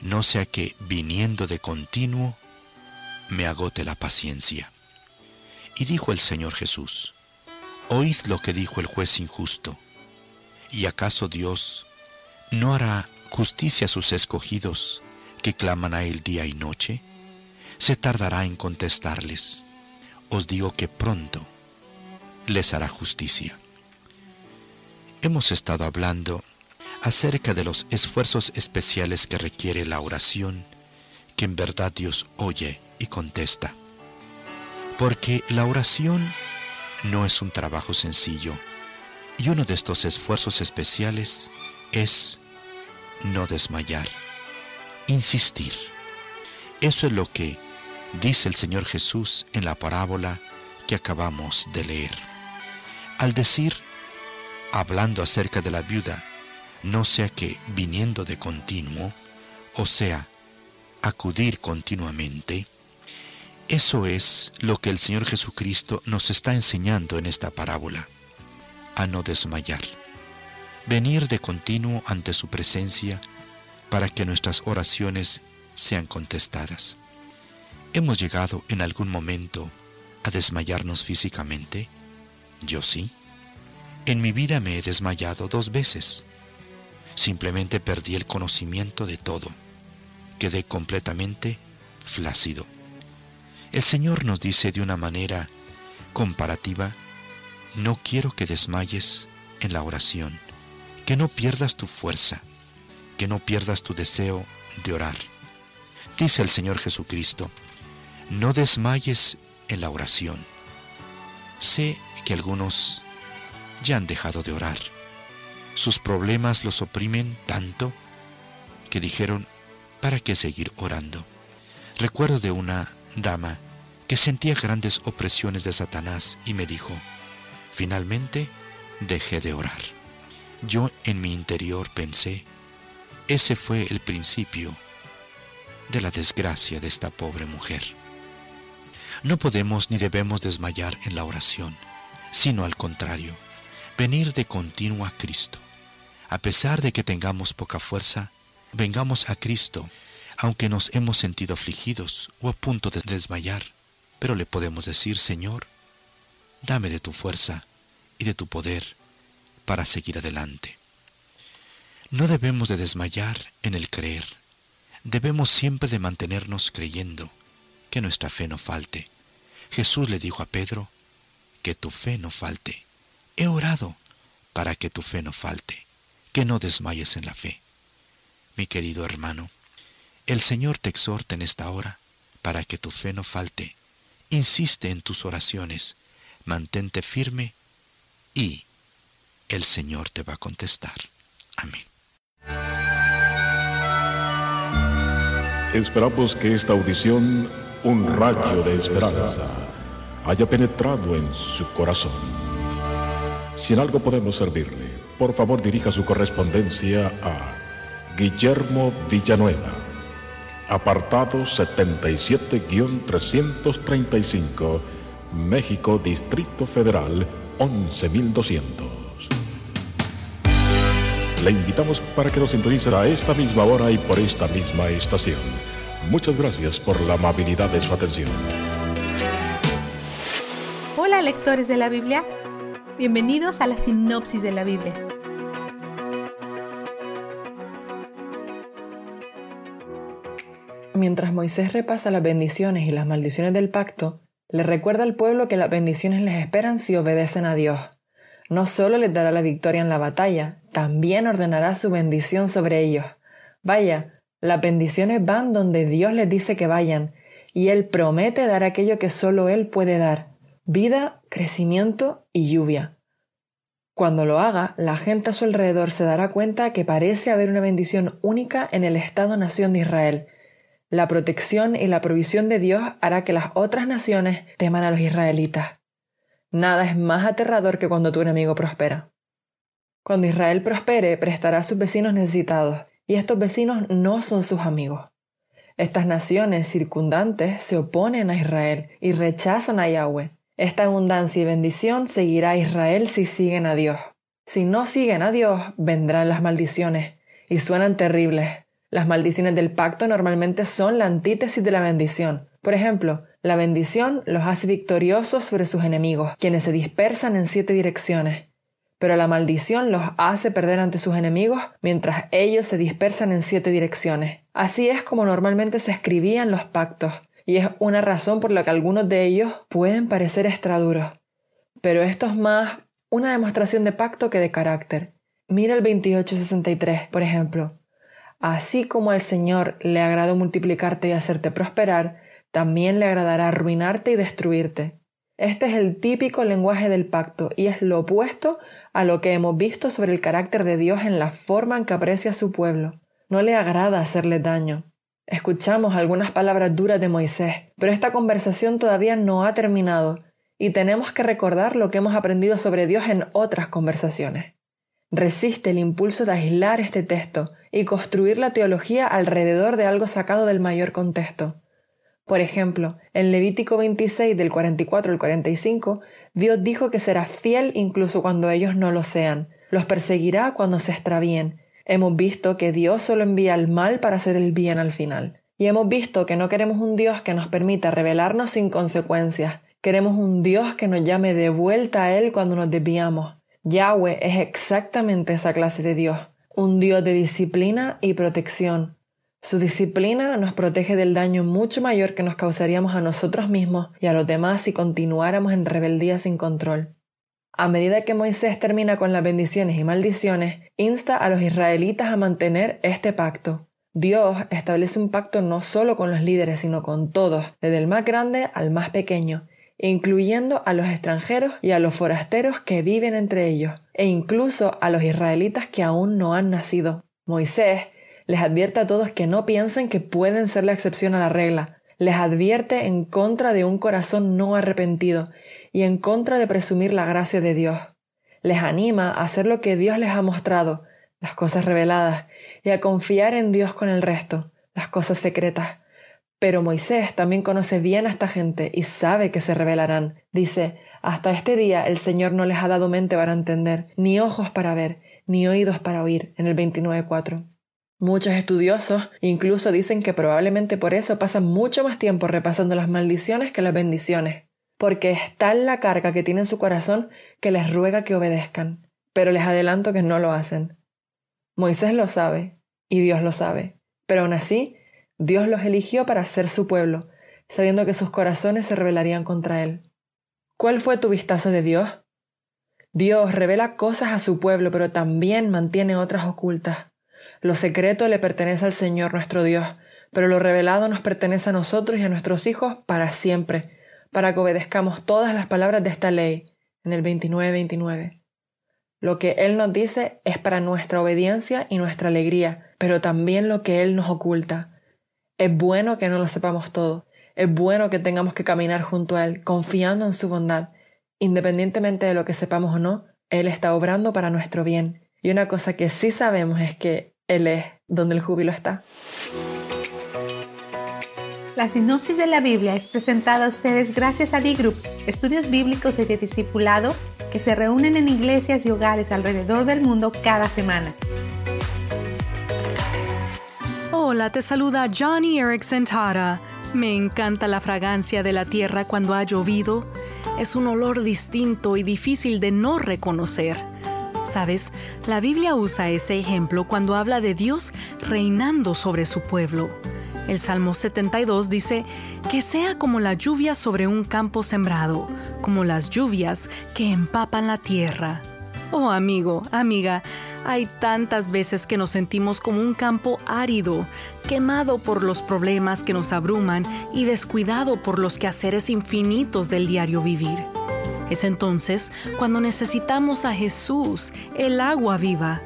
no sea que, viniendo de continuo, me agote la paciencia. Y dijo el Señor Jesús, Oíd lo que dijo el juez injusto. ¿Y acaso Dios no hará justicia a sus escogidos que claman a Él día y noche? Se tardará en contestarles. Os digo que pronto les hará justicia. Hemos estado hablando acerca de los esfuerzos especiales que requiere la oración, que en verdad Dios oye y contesta. Porque la oración no es un trabajo sencillo, y uno de estos esfuerzos especiales es no desmayar, insistir. Eso es lo que dice el Señor Jesús en la parábola que acabamos de leer. Al decir, hablando acerca de la viuda, no sea que viniendo de continuo, o sea, acudir continuamente, eso es lo que el Señor Jesucristo nos está enseñando en esta parábola, a no desmayar, venir de continuo ante su presencia para que nuestras oraciones sean contestadas. ¿Hemos llegado en algún momento a desmayarnos físicamente? Yo sí. En mi vida me he desmayado dos veces Simplemente perdí el conocimiento de todo. Quedé completamente flácido. El Señor nos dice de una manera comparativa, no quiero que desmayes en la oración, que no pierdas tu fuerza, que no pierdas tu deseo de orar. Dice el Señor Jesucristo, no desmayes en la oración. Sé que algunos ya han dejado de orar sus problemas los oprimen tanto que dijeron, ¿para qué seguir orando? Recuerdo de una dama que sentía grandes opresiones de Satanás y me dijo, finalmente dejé de orar. Yo en mi interior pensé, ese fue el principio de la desgracia de esta pobre mujer. No podemos ni debemos desmayar en la oración, sino al contrario, venir de continuo a Cristo. A pesar de que tengamos poca fuerza, vengamos a Cristo, aunque nos hemos sentido afligidos o a punto de desmayar, pero le podemos decir, Señor, dame de tu fuerza y de tu poder para seguir adelante. No debemos de desmayar en el creer, debemos siempre de mantenernos creyendo, que nuestra fe no falte. Jesús le dijo a Pedro, que tu fe no falte. He orado para que tu fe no falte, que no desmayes en la fe. Mi querido hermano, el Señor te exhorta en esta hora para que tu fe no falte. Insiste en tus oraciones, mantente firme y el Señor te va a contestar. Amén. Esperamos que esta audición, un rayo de esperanza, haya penetrado en su corazón si en algo podemos servirle, por favor dirija su correspondencia a Guillermo Villanueva, apartado 77-335, México, Distrito Federal, 11200. Le invitamos para que nos sintonice a esta misma hora y por esta misma estación. Muchas gracias por la amabilidad de su atención. Hola lectores de la Biblia. Bienvenidos a la sinopsis de la Biblia. Mi mientras Moisés repasa las bendiciones y las maldiciones del pacto, le recuerda al pueblo que las bendiciones les esperan si obedecen a Dios. No solo les dará la victoria en la batalla, también ordenará su bendición sobre ellos. Vaya, las bendiciones van donde Dios les dice que vayan, y Él promete dar aquello que solo Él puede dar, vida, crecimiento y lluvia. Cuando lo haga, la gente a su alrededor se dará cuenta que parece haber una bendición única en el Estado-nación de Israel. La protección y la provisión de Dios hará que las otras naciones teman a los israelitas. Nada es más aterrador que cuando tu enemigo prospera. Cuando Israel prospere, prestará a sus vecinos necesitados, y estos vecinos no son sus amigos. Estas naciones circundantes se oponen a Israel y rechazan a Yahweh, esta abundancia y bendición seguirá a Israel si siguen a Dios. Si no siguen a Dios, vendrán las maldiciones, y suenan terribles. Las maldiciones del pacto normalmente son la antítesis de la bendición. Por ejemplo, la bendición los hace victoriosos sobre sus enemigos, quienes se dispersan en siete direcciones. Pero la maldición los hace perder ante sus enemigos mientras ellos se dispersan en siete direcciones. Así es como normalmente se escribían los pactos, y es una razón por la que algunos de ellos pueden parecer extraduros. Pero esto es más una demostración de pacto que de carácter. Mira el 2863, por ejemplo. Así como al Señor le agradó multiplicarte y hacerte prosperar, también le agradará arruinarte y destruirte. Este es el típico lenguaje del pacto y es lo opuesto a lo que hemos visto sobre el carácter de Dios en la forma en que aprecia a su pueblo. No le agrada hacerle daño. Escuchamos algunas palabras duras de Moisés, pero esta conversación todavía no ha terminado y tenemos que recordar lo que hemos aprendido sobre Dios en otras conversaciones. Resiste el impulso de aislar este texto y construir la teología alrededor de algo sacado del mayor contexto. Por ejemplo, en Levítico 26 del 44 al 45, Dios dijo que será fiel incluso cuando ellos no lo sean, los perseguirá cuando se extravíen Hemos visto que Dios solo envía el mal para hacer el bien al final. Y hemos visto que no queremos un Dios que nos permita rebelarnos sin consecuencias. Queremos un Dios que nos llame de vuelta a Él cuando nos desviamos. Yahweh es exactamente esa clase de Dios, un Dios de disciplina y protección. Su disciplina nos protege del daño mucho mayor que nos causaríamos a nosotros mismos y a los demás si continuáramos en rebeldía sin control. A medida que Moisés termina con las bendiciones y maldiciones, insta a los israelitas a mantener este pacto. Dios establece un pacto no solo con los líderes, sino con todos, desde el más grande al más pequeño, incluyendo a los extranjeros y a los forasteros que viven entre ellos, e incluso a los israelitas que aún no han nacido. Moisés les advierte a todos que no piensen que pueden ser la excepción a la regla, les advierte en contra de un corazón no arrepentido y en contra de presumir la gracia de Dios. Les anima a hacer lo que Dios les ha mostrado, las cosas reveladas, y a confiar en Dios con el resto, las cosas secretas. Pero Moisés también conoce bien a esta gente y sabe que se revelarán. Dice, hasta este día el Señor no les ha dado mente para entender, ni ojos para ver, ni oídos para oír, en el 29.4. Muchos estudiosos incluso dicen que probablemente por eso pasan mucho más tiempo repasando las maldiciones que las bendiciones porque es tal la carga que tiene en su corazón que les ruega que obedezcan, pero les adelanto que no lo hacen. Moisés lo sabe y Dios lo sabe, pero aún así Dios los eligió para ser su pueblo, sabiendo que sus corazones se rebelarían contra él. ¿Cuál fue tu vistazo de Dios? Dios revela cosas a su pueblo, pero también mantiene otras ocultas. Lo secreto le pertenece al Señor nuestro Dios, pero lo revelado nos pertenece a nosotros y a nuestros hijos para siempre, para que obedezcamos todas las palabras de esta ley en el 29-29. Lo que Él nos dice es para nuestra obediencia y nuestra alegría, pero también lo que Él nos oculta. Es bueno que no lo sepamos todo, es bueno que tengamos que caminar junto a Él, confiando en su bondad. Independientemente de lo que sepamos o no, Él está obrando para nuestro bien. Y una cosa que sí sabemos es que Él es donde el júbilo está. La sinopsis de la Biblia es presentada a ustedes gracias a D-Group, estudios bíblicos y de discipulado que se reúnen en iglesias y hogares alrededor del mundo cada semana. Hola, te saluda Johnny Erickson Tara. Me encanta la fragancia de la tierra cuando ha llovido. Es un olor distinto y difícil de no reconocer. Sabes, la Biblia usa ese ejemplo cuando habla de Dios reinando sobre su pueblo. El Salmo 72 dice, que sea como la lluvia sobre un campo sembrado, como las lluvias que empapan la tierra. Oh amigo, amiga, hay tantas veces que nos sentimos como un campo árido, quemado por los problemas que nos abruman y descuidado por los quehaceres infinitos del diario vivir. Es entonces cuando necesitamos a Jesús, el agua viva.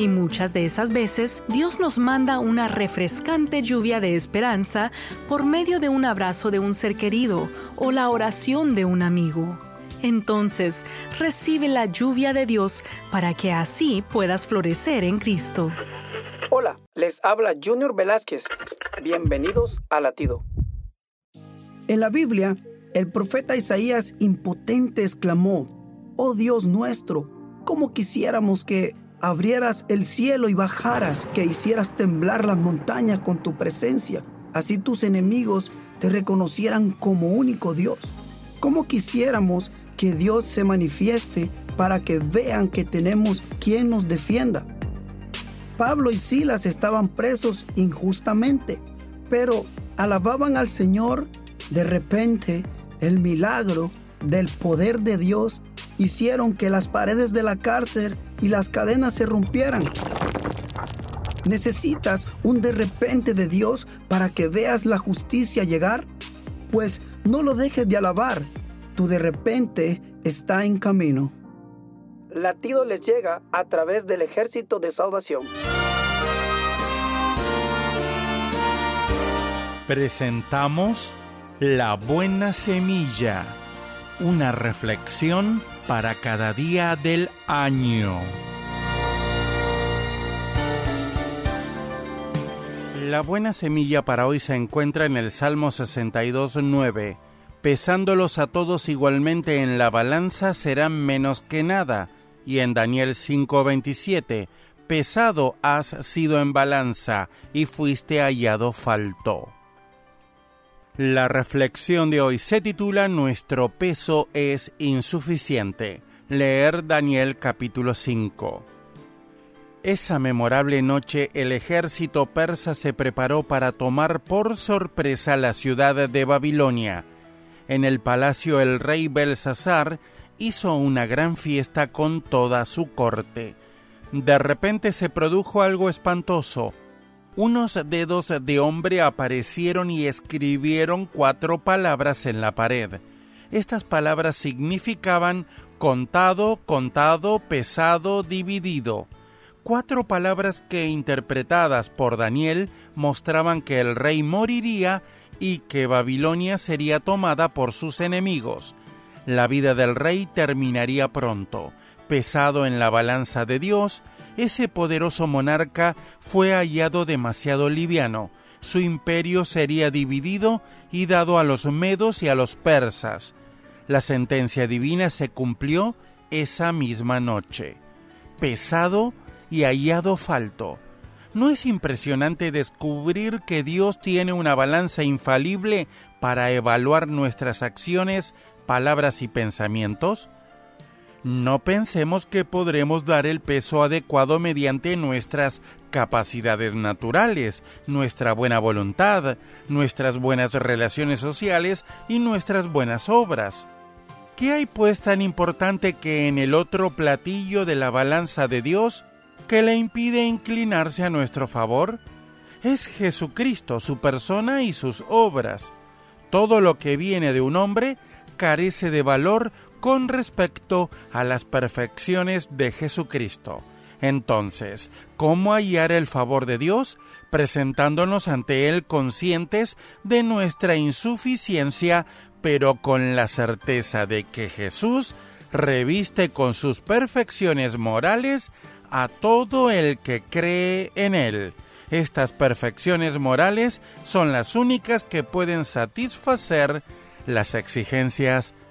Y muchas de esas veces Dios nos manda una refrescante lluvia de esperanza por medio de un abrazo de un ser querido o la oración de un amigo entonces recibe la lluvia de Dios para que así puedas florecer en Cristo. Hola, les habla Junior Velázquez. Bienvenidos a Latido. En la Biblia, el profeta Isaías impotente exclamó, Oh Dios nuestro, ¿cómo quisiéramos que abrieras el cielo y bajaras, que hicieras temblar las montañas con tu presencia? Así tus enemigos te reconocieran como único Dios. ¿Cómo quisiéramos que Dios se manifieste para que vean que tenemos quien nos defienda. Pablo y Silas estaban presos injustamente, pero alababan al Señor. De repente, el milagro del poder de Dios hicieron que las paredes de la cárcel y las cadenas se rompieran. ¿Necesitas un de repente de Dios para que veas la justicia llegar? Pues no lo dejes de alabar de repente está en camino. Latido les llega a través del ejército de salvación. Presentamos La Buena Semilla, una reflexión para cada día del año. La buena semilla para hoy se encuentra en el Salmo 62.9 pesándolos a todos igualmente en la balanza serán menos que nada. Y en Daniel 5:27, pesado has sido en balanza y fuiste hallado falto. La reflexión de hoy se titula Nuestro peso es insuficiente. Leer Daniel capítulo 5. Esa memorable noche el ejército persa se preparó para tomar por sorpresa la ciudad de Babilonia en el palacio el rey Belsasar hizo una gran fiesta con toda su corte. De repente se produjo algo espantoso. Unos dedos de hombre aparecieron y escribieron cuatro palabras en la pared. Estas palabras significaban contado, contado, pesado, dividido. Cuatro palabras que interpretadas por Daniel mostraban que el rey moriría y que Babilonia sería tomada por sus enemigos. La vida del rey terminaría pronto. Pesado en la balanza de Dios, ese poderoso monarca fue hallado demasiado liviano. Su imperio sería dividido y dado a los medos y a los persas. La sentencia divina se cumplió esa misma noche. Pesado y hallado falto ¿No es impresionante descubrir que Dios tiene una balanza infalible para evaluar nuestras acciones, palabras y pensamientos? No pensemos que podremos dar el peso adecuado mediante nuestras capacidades naturales, nuestra buena voluntad, nuestras buenas relaciones sociales y nuestras buenas obras. ¿Qué hay pues tan importante que en el otro platillo de la balanza de Dios que le impide inclinarse a nuestro favor es Jesucristo, su persona y sus obras. Todo lo que viene de un hombre carece de valor con respecto a las perfecciones de Jesucristo. Entonces, ¿cómo hallar el favor de Dios? presentándonos ante Él conscientes de nuestra insuficiencia, pero con la certeza de que Jesús reviste con sus perfecciones morales a todo el que cree en Él. Estas perfecciones morales son las únicas que pueden satisfacer las exigencias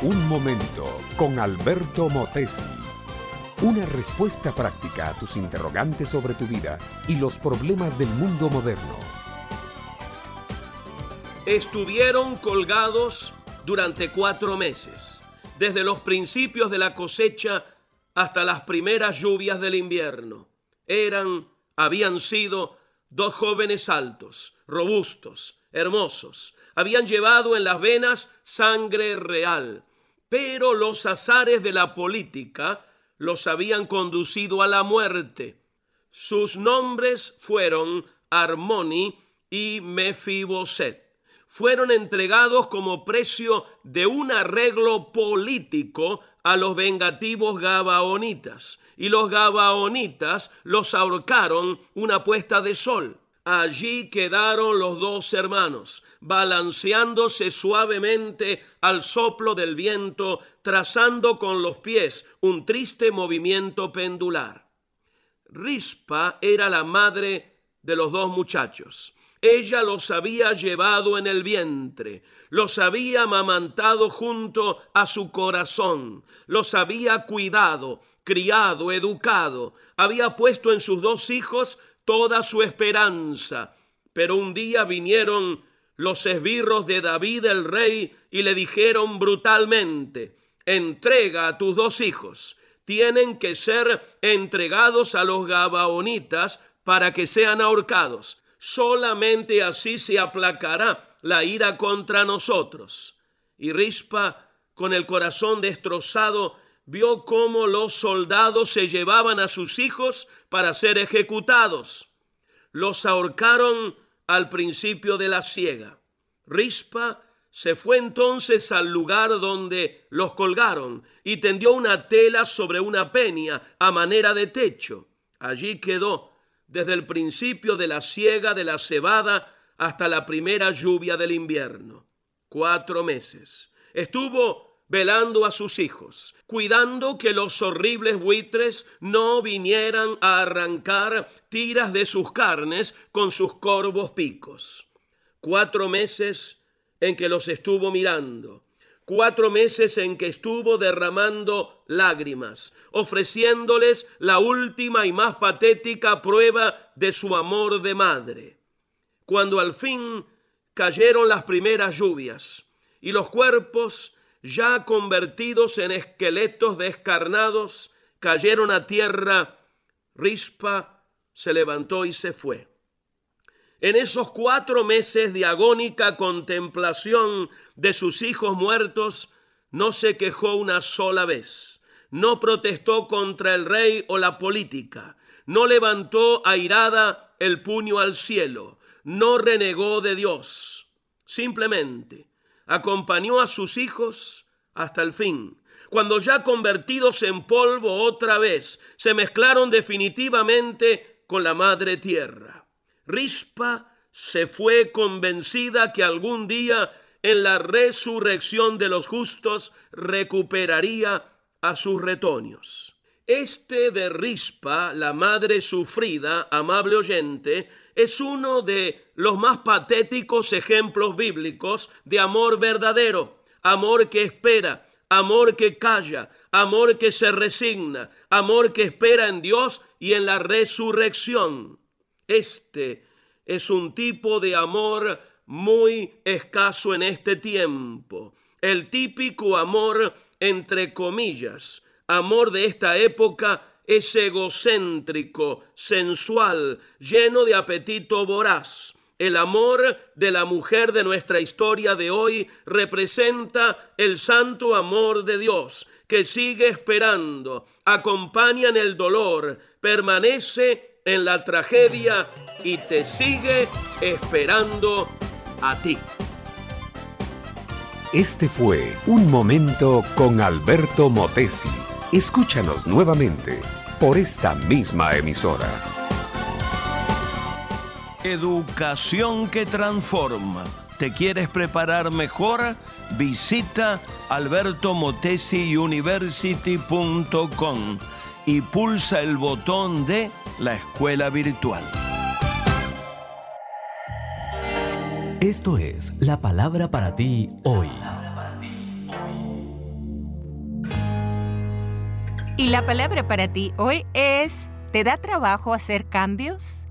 Un momento con Alberto Motesi. Una respuesta práctica a tus interrogantes sobre tu vida y los problemas del mundo moderno. Estuvieron colgados durante cuatro meses, desde los principios de la cosecha hasta las primeras lluvias del invierno. Eran, habían sido dos jóvenes altos, robustos, hermosos. Habían llevado en las venas sangre real, pero los azares de la política los habían conducido a la muerte. Sus nombres fueron Armoni y Mefiboset fueron entregados como precio de un arreglo político a los vengativos gabaonitas. Y los gabaonitas los ahorcaron una puesta de sol. Allí quedaron los dos hermanos, balanceándose suavemente al soplo del viento, trazando con los pies un triste movimiento pendular. Rispa era la madre de los dos muchachos. Ella los había llevado en el vientre, los había amamantado junto a su corazón, los había cuidado, criado, educado, había puesto en sus dos hijos toda su esperanza. Pero un día vinieron los esbirros de David el rey y le dijeron brutalmente, entrega a tus dos hijos, tienen que ser entregados a los gabaonitas para que sean ahorcados. Solamente así se aplacará la ira contra nosotros. Y Rispa, con el corazón destrozado, vio cómo los soldados se llevaban a sus hijos para ser ejecutados. Los ahorcaron al principio de la siega. Rispa se fue entonces al lugar donde los colgaron y tendió una tela sobre una peña a manera de techo. Allí quedó desde el principio de la siega de la cebada hasta la primera lluvia del invierno. Cuatro meses. Estuvo velando a sus hijos, cuidando que los horribles buitres no vinieran a arrancar tiras de sus carnes con sus corvos picos. Cuatro meses en que los estuvo mirando, cuatro meses en que estuvo derramando lágrimas, ofreciéndoles la última y más patética prueba de su amor de madre. Cuando al fin cayeron las primeras lluvias y los cuerpos, ya convertidos en esqueletos descarnados, cayeron a tierra, Rispa se levantó y se fue. En esos cuatro meses de agónica contemplación de sus hijos muertos, no se quejó una sola vez, no protestó contra el rey o la política, no levantó airada el puño al cielo, no renegó de Dios. Simplemente acompañó a sus hijos hasta el fin. Cuando ya convertidos en polvo otra vez, se mezclaron definitivamente con la madre tierra. Rispa se fue convencida que algún día en la resurrección de los justos recuperaría a sus retoños. Este de Rispa, la madre sufrida, amable oyente, es uno de los más patéticos ejemplos bíblicos de amor verdadero, amor que espera, amor que calla, amor que se resigna, amor que espera en Dios y en la resurrección. Este es un tipo de amor muy escaso en este tiempo. El típico amor, entre comillas, amor de esta época es egocéntrico, sensual, lleno de apetito voraz. El amor de la mujer de nuestra historia de hoy representa el santo amor de Dios, que sigue esperando, acompaña en el dolor, permanece en la tragedia y te sigue esperando a ti. Este fue Un Momento con Alberto Motesi. Escúchanos nuevamente por esta misma emisora. Educación que transforma. ¿Te quieres preparar mejor? Visita albertomotesiuniversity.com y pulsa el botón de la escuela virtual. Esto es la palabra para ti hoy. Y la palabra para ti hoy es ¿Te da trabajo hacer cambios?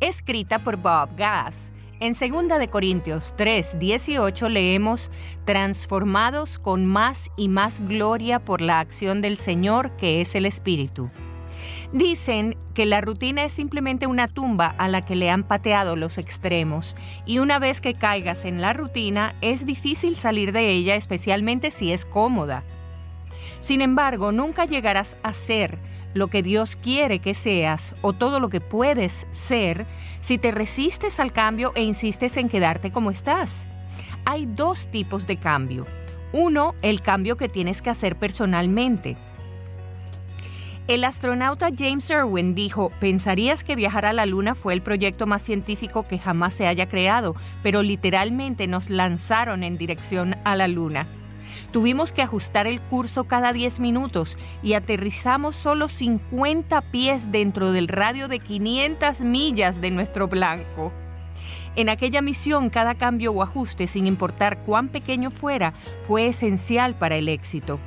Escrita por Bob Gass en 2 de Corintios 3, 18 leemos, transformados con más y más gloria por la acción del Señor que es el Espíritu. Dicen que la rutina es simplemente una tumba a la que le han pateado los extremos y una vez que caigas en la rutina es difícil salir de ella especialmente si es cómoda. Sin embargo, nunca llegarás a ser lo que Dios quiere que seas o todo lo que puedes ser si te resistes al cambio e insistes en quedarte como estás. Hay dos tipos de cambio. Uno, el cambio que tienes que hacer personalmente. El astronauta James Irwin dijo, pensarías que viajar a la Luna fue el proyecto más científico que jamás se haya creado, pero literalmente nos lanzaron en dirección a la Luna. Tuvimos que ajustar el curso cada 10 minutos y aterrizamos solo 50 pies dentro del radio de 500 millas de nuestro blanco. En aquella misión, cada cambio o ajuste, sin importar cuán pequeño fuera, fue esencial para el éxito.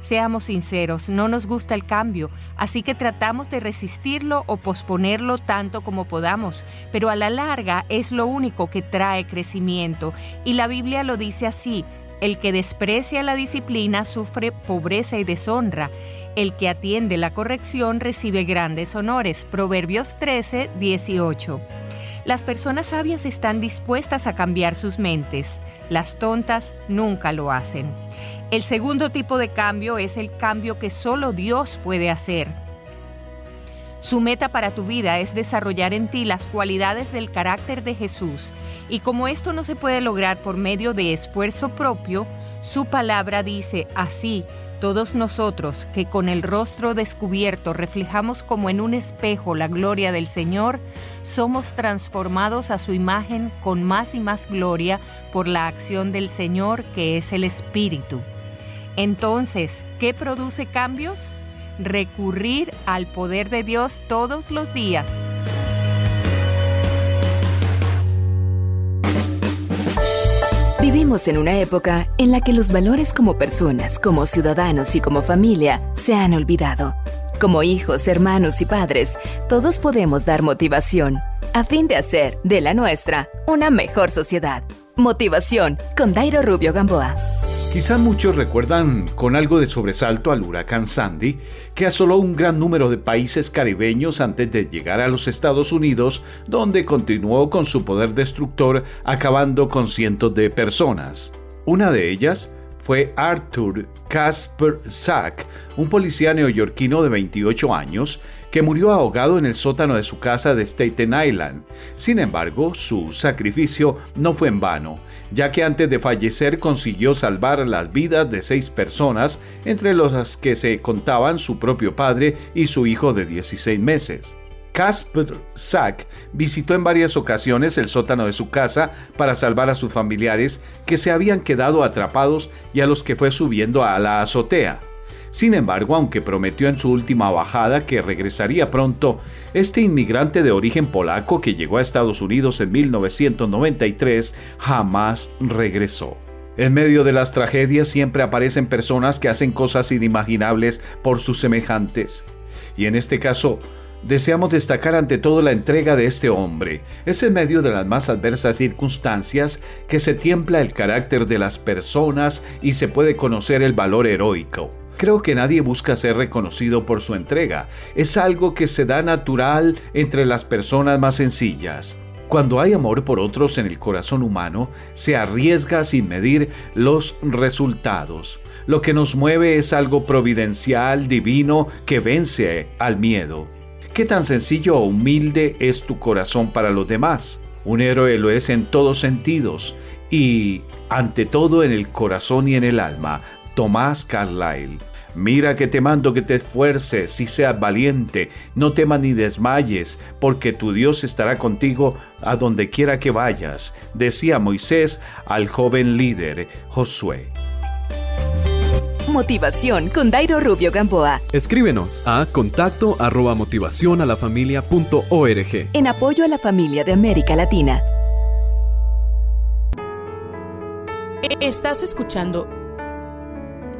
Seamos sinceros, no nos gusta el cambio, así que tratamos de resistirlo o posponerlo tanto como podamos, pero a la larga es lo único que trae crecimiento. Y la Biblia lo dice así, el que desprecia la disciplina sufre pobreza y deshonra. El que atiende la corrección recibe grandes honores. Proverbios 13, 18. Las personas sabias están dispuestas a cambiar sus mentes. Las tontas nunca lo hacen. El segundo tipo de cambio es el cambio que solo Dios puede hacer. Su meta para tu vida es desarrollar en ti las cualidades del carácter de Jesús y como esto no se puede lograr por medio de esfuerzo propio, su palabra dice así, todos nosotros que con el rostro descubierto reflejamos como en un espejo la gloria del Señor, somos transformados a su imagen con más y más gloria por la acción del Señor que es el Espíritu. Entonces, ¿qué produce cambios? Recurrir al poder de Dios todos los días. Vivimos en una época en la que los valores como personas, como ciudadanos y como familia se han olvidado. Como hijos, hermanos y padres, todos podemos dar motivación a fin de hacer de la nuestra una mejor sociedad. Motivación con Dairo Rubio Gamboa. Quizá muchos recuerdan con algo de sobresalto al huracán Sandy, que asoló un gran número de países caribeños antes de llegar a los Estados Unidos, donde continuó con su poder destructor, acabando con cientos de personas. Una de ellas fue Arthur Casper Sack, un policía neoyorquino de 28 años, que murió ahogado en el sótano de su casa de Staten Island. Sin embargo, su sacrificio no fue en vano ya que antes de fallecer consiguió salvar las vidas de seis personas, entre las que se contaban su propio padre y su hijo de 16 meses. Casper Sack visitó en varias ocasiones el sótano de su casa para salvar a sus familiares que se habían quedado atrapados y a los que fue subiendo a la azotea. Sin embargo, aunque prometió en su última bajada que regresaría pronto, este inmigrante de origen polaco que llegó a Estados Unidos en 1993 jamás regresó. En medio de las tragedias siempre aparecen personas que hacen cosas inimaginables por sus semejantes. Y en este caso, deseamos destacar ante todo la entrega de este hombre. Es en medio de las más adversas circunstancias que se tiembla el carácter de las personas y se puede conocer el valor heroico. Creo que nadie busca ser reconocido por su entrega. Es algo que se da natural entre las personas más sencillas. Cuando hay amor por otros en el corazón humano, se arriesga sin medir los resultados. Lo que nos mueve es algo providencial, divino, que vence al miedo. ¿Qué tan sencillo o humilde es tu corazón para los demás? Un héroe lo es en todos sentidos y, ante todo, en el corazón y en el alma. Tomás Carlyle. Mira que te mando que te esfuerces y seas valiente, no temas ni desmayes, porque tu Dios estará contigo a donde quiera que vayas, decía Moisés al joven líder Josué. Motivación con Dairo Rubio Gamboa. Escríbenos a contacto arroba motivación a la familia punto org. En apoyo a la familia de América Latina. Estás escuchando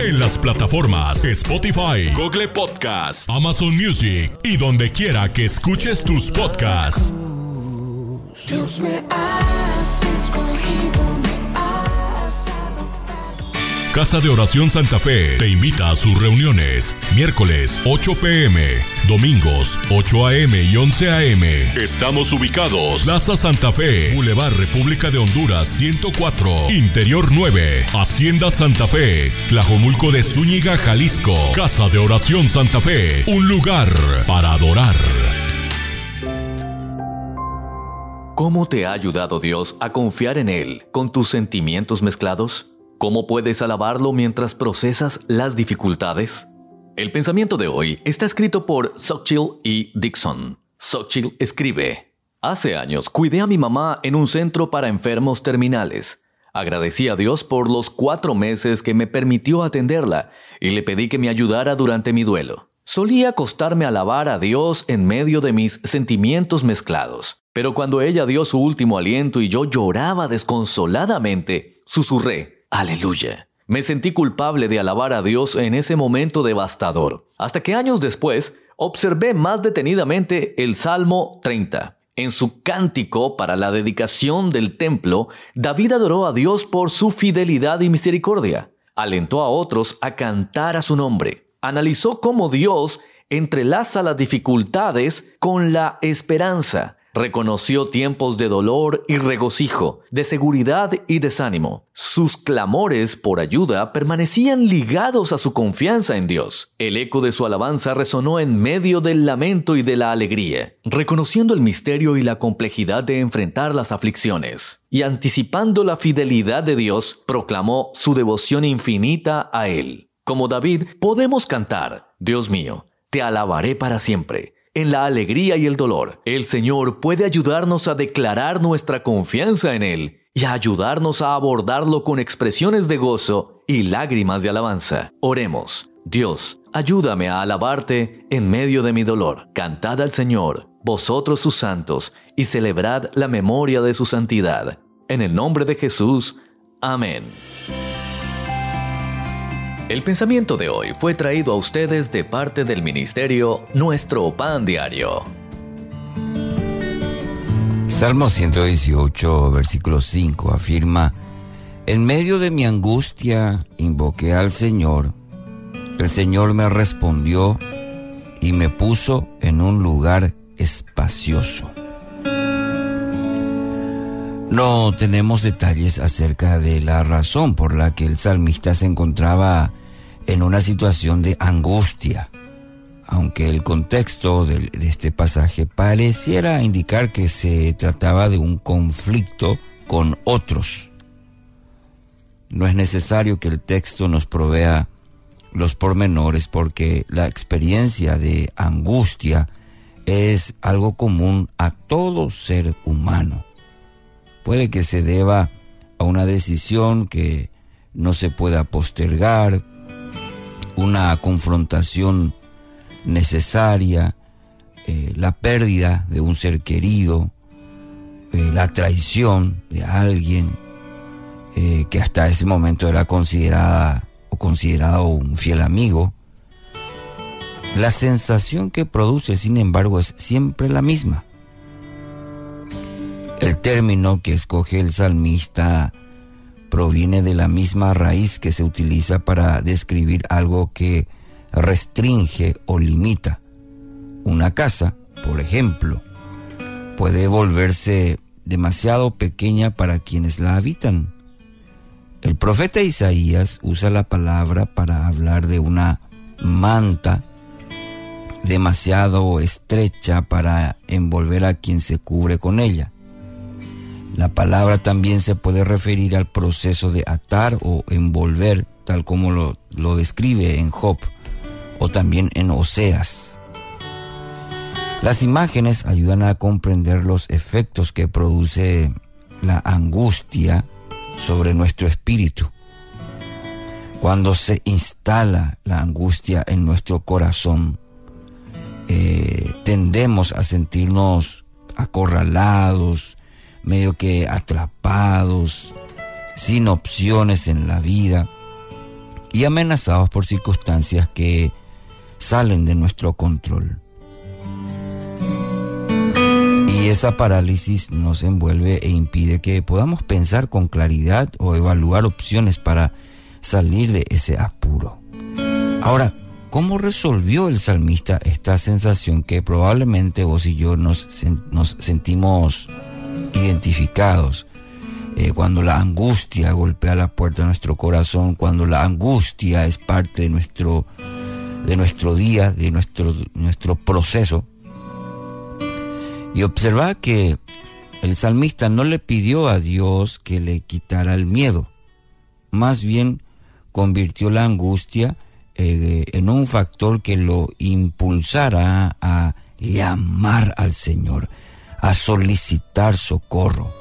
En las plataformas Spotify, Google Podcast, Amazon Music y donde quiera que escuches tus podcasts. Dios me has escogido, Casa de Oración Santa Fe te invita a sus reuniones. Miércoles 8 pm, domingos 8 am y 11 am. Estamos ubicados. Plaza Santa Fe, Boulevard República de Honduras 104, Interior 9, Hacienda Santa Fe, Tlajomulco de Zúñiga, Jalisco. Casa de Oración Santa Fe, un lugar para adorar. ¿Cómo te ha ayudado Dios a confiar en Él con tus sentimientos mezclados? ¿Cómo puedes alabarlo mientras procesas las dificultades? El pensamiento de hoy está escrito por Sochil y Dixon. Sochil escribe, Hace años cuidé a mi mamá en un centro para enfermos terminales. Agradecí a Dios por los cuatro meses que me permitió atenderla y le pedí que me ayudara durante mi duelo. Solía acostarme a alabar a Dios en medio de mis sentimientos mezclados, pero cuando ella dio su último aliento y yo lloraba desconsoladamente, susurré, Aleluya. Me sentí culpable de alabar a Dios en ese momento devastador, hasta que años después observé más detenidamente el Salmo 30. En su cántico para la dedicación del templo, David adoró a Dios por su fidelidad y misericordia. Alentó a otros a cantar a su nombre. Analizó cómo Dios entrelaza las dificultades con la esperanza. Reconoció tiempos de dolor y regocijo, de seguridad y desánimo. Sus clamores por ayuda permanecían ligados a su confianza en Dios. El eco de su alabanza resonó en medio del lamento y de la alegría, reconociendo el misterio y la complejidad de enfrentar las aflicciones. Y anticipando la fidelidad de Dios, proclamó su devoción infinita a Él. Como David, podemos cantar, Dios mío, te alabaré para siempre en la alegría y el dolor. El Señor puede ayudarnos a declarar nuestra confianza en Él y a ayudarnos a abordarlo con expresiones de gozo y lágrimas de alabanza. Oremos. Dios, ayúdame a alabarte en medio de mi dolor. Cantad al Señor, vosotros sus santos, y celebrad la memoria de su santidad. En el nombre de Jesús. Amén. El pensamiento de hoy fue traído a ustedes de parte del ministerio Nuestro Pan Diario. Salmo 118, versículo 5 afirma, En medio de mi angustia invoqué al Señor, el Señor me respondió y me puso en un lugar espacioso. No tenemos detalles acerca de la razón por la que el salmista se encontraba en una situación de angustia, aunque el contexto de, este pasaje pareciera indicar que se trataba de un conflicto con otros. No es necesario que el texto nos provea los pormenores porque la experiencia de angustia es algo común a todo ser humano. Puede que se deba a una decisión que no se pueda postergar, una confrontación necesaria, eh, la pérdida de un ser querido, eh, la traición de alguien eh, que hasta ese momento era considerada o considerado un fiel amigo. La sensación que produce, sin embargo, es siempre la misma. El término que escoge el salmista proviene de la misma raíz que se utiliza para describir algo que restringe o limita. Una casa, por ejemplo, puede volverse demasiado pequeña para quienes la habitan. El profeta Isaías usa la palabra para hablar de una manta demasiado estrecha para envolver a quien se cubre con ella. La palabra también se puede referir al proceso de atar o envolver, tal como lo, lo describe en Job o también en Oseas. Las imágenes ayudan a comprender los efectos que produce la angustia sobre nuestro espíritu. Cuando se instala la angustia en nuestro corazón, eh, tendemos a sentirnos acorralados, medio que atrapados, sin opciones en la vida y amenazados por circunstancias que salen de nuestro control. Y esa parálisis nos envuelve e impide que podamos pensar con claridad o evaluar opciones para salir de ese apuro. Ahora, ¿cómo resolvió el salmista esta sensación que probablemente vos y yo nos, nos sentimos identificados? Eh, cuando la angustia golpea la puerta de nuestro corazón, cuando la angustia es parte de nuestro, de nuestro día, de nuestro, nuestro proceso, y observa que el salmista no le pidió a Dios que le quitara el miedo, más bien convirtió la angustia eh, en un factor que lo impulsara a llamar al Señor, a solicitar socorro.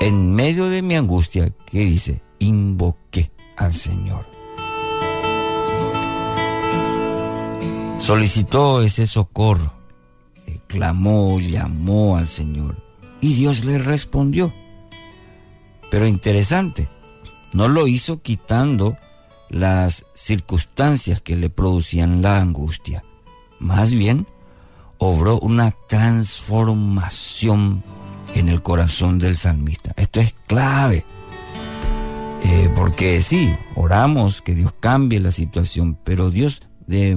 En medio de mi angustia, ¿qué dice? Invoqué al Señor. Solicitó ese socorro clamó, llamó al Señor y Dios le respondió. Pero interesante, no lo hizo quitando las circunstancias que le producían la angustia. Más bien, obró una transformación en el corazón del salmista. Esto es clave. Eh, porque sí, oramos que Dios cambie la situación, pero Dios de,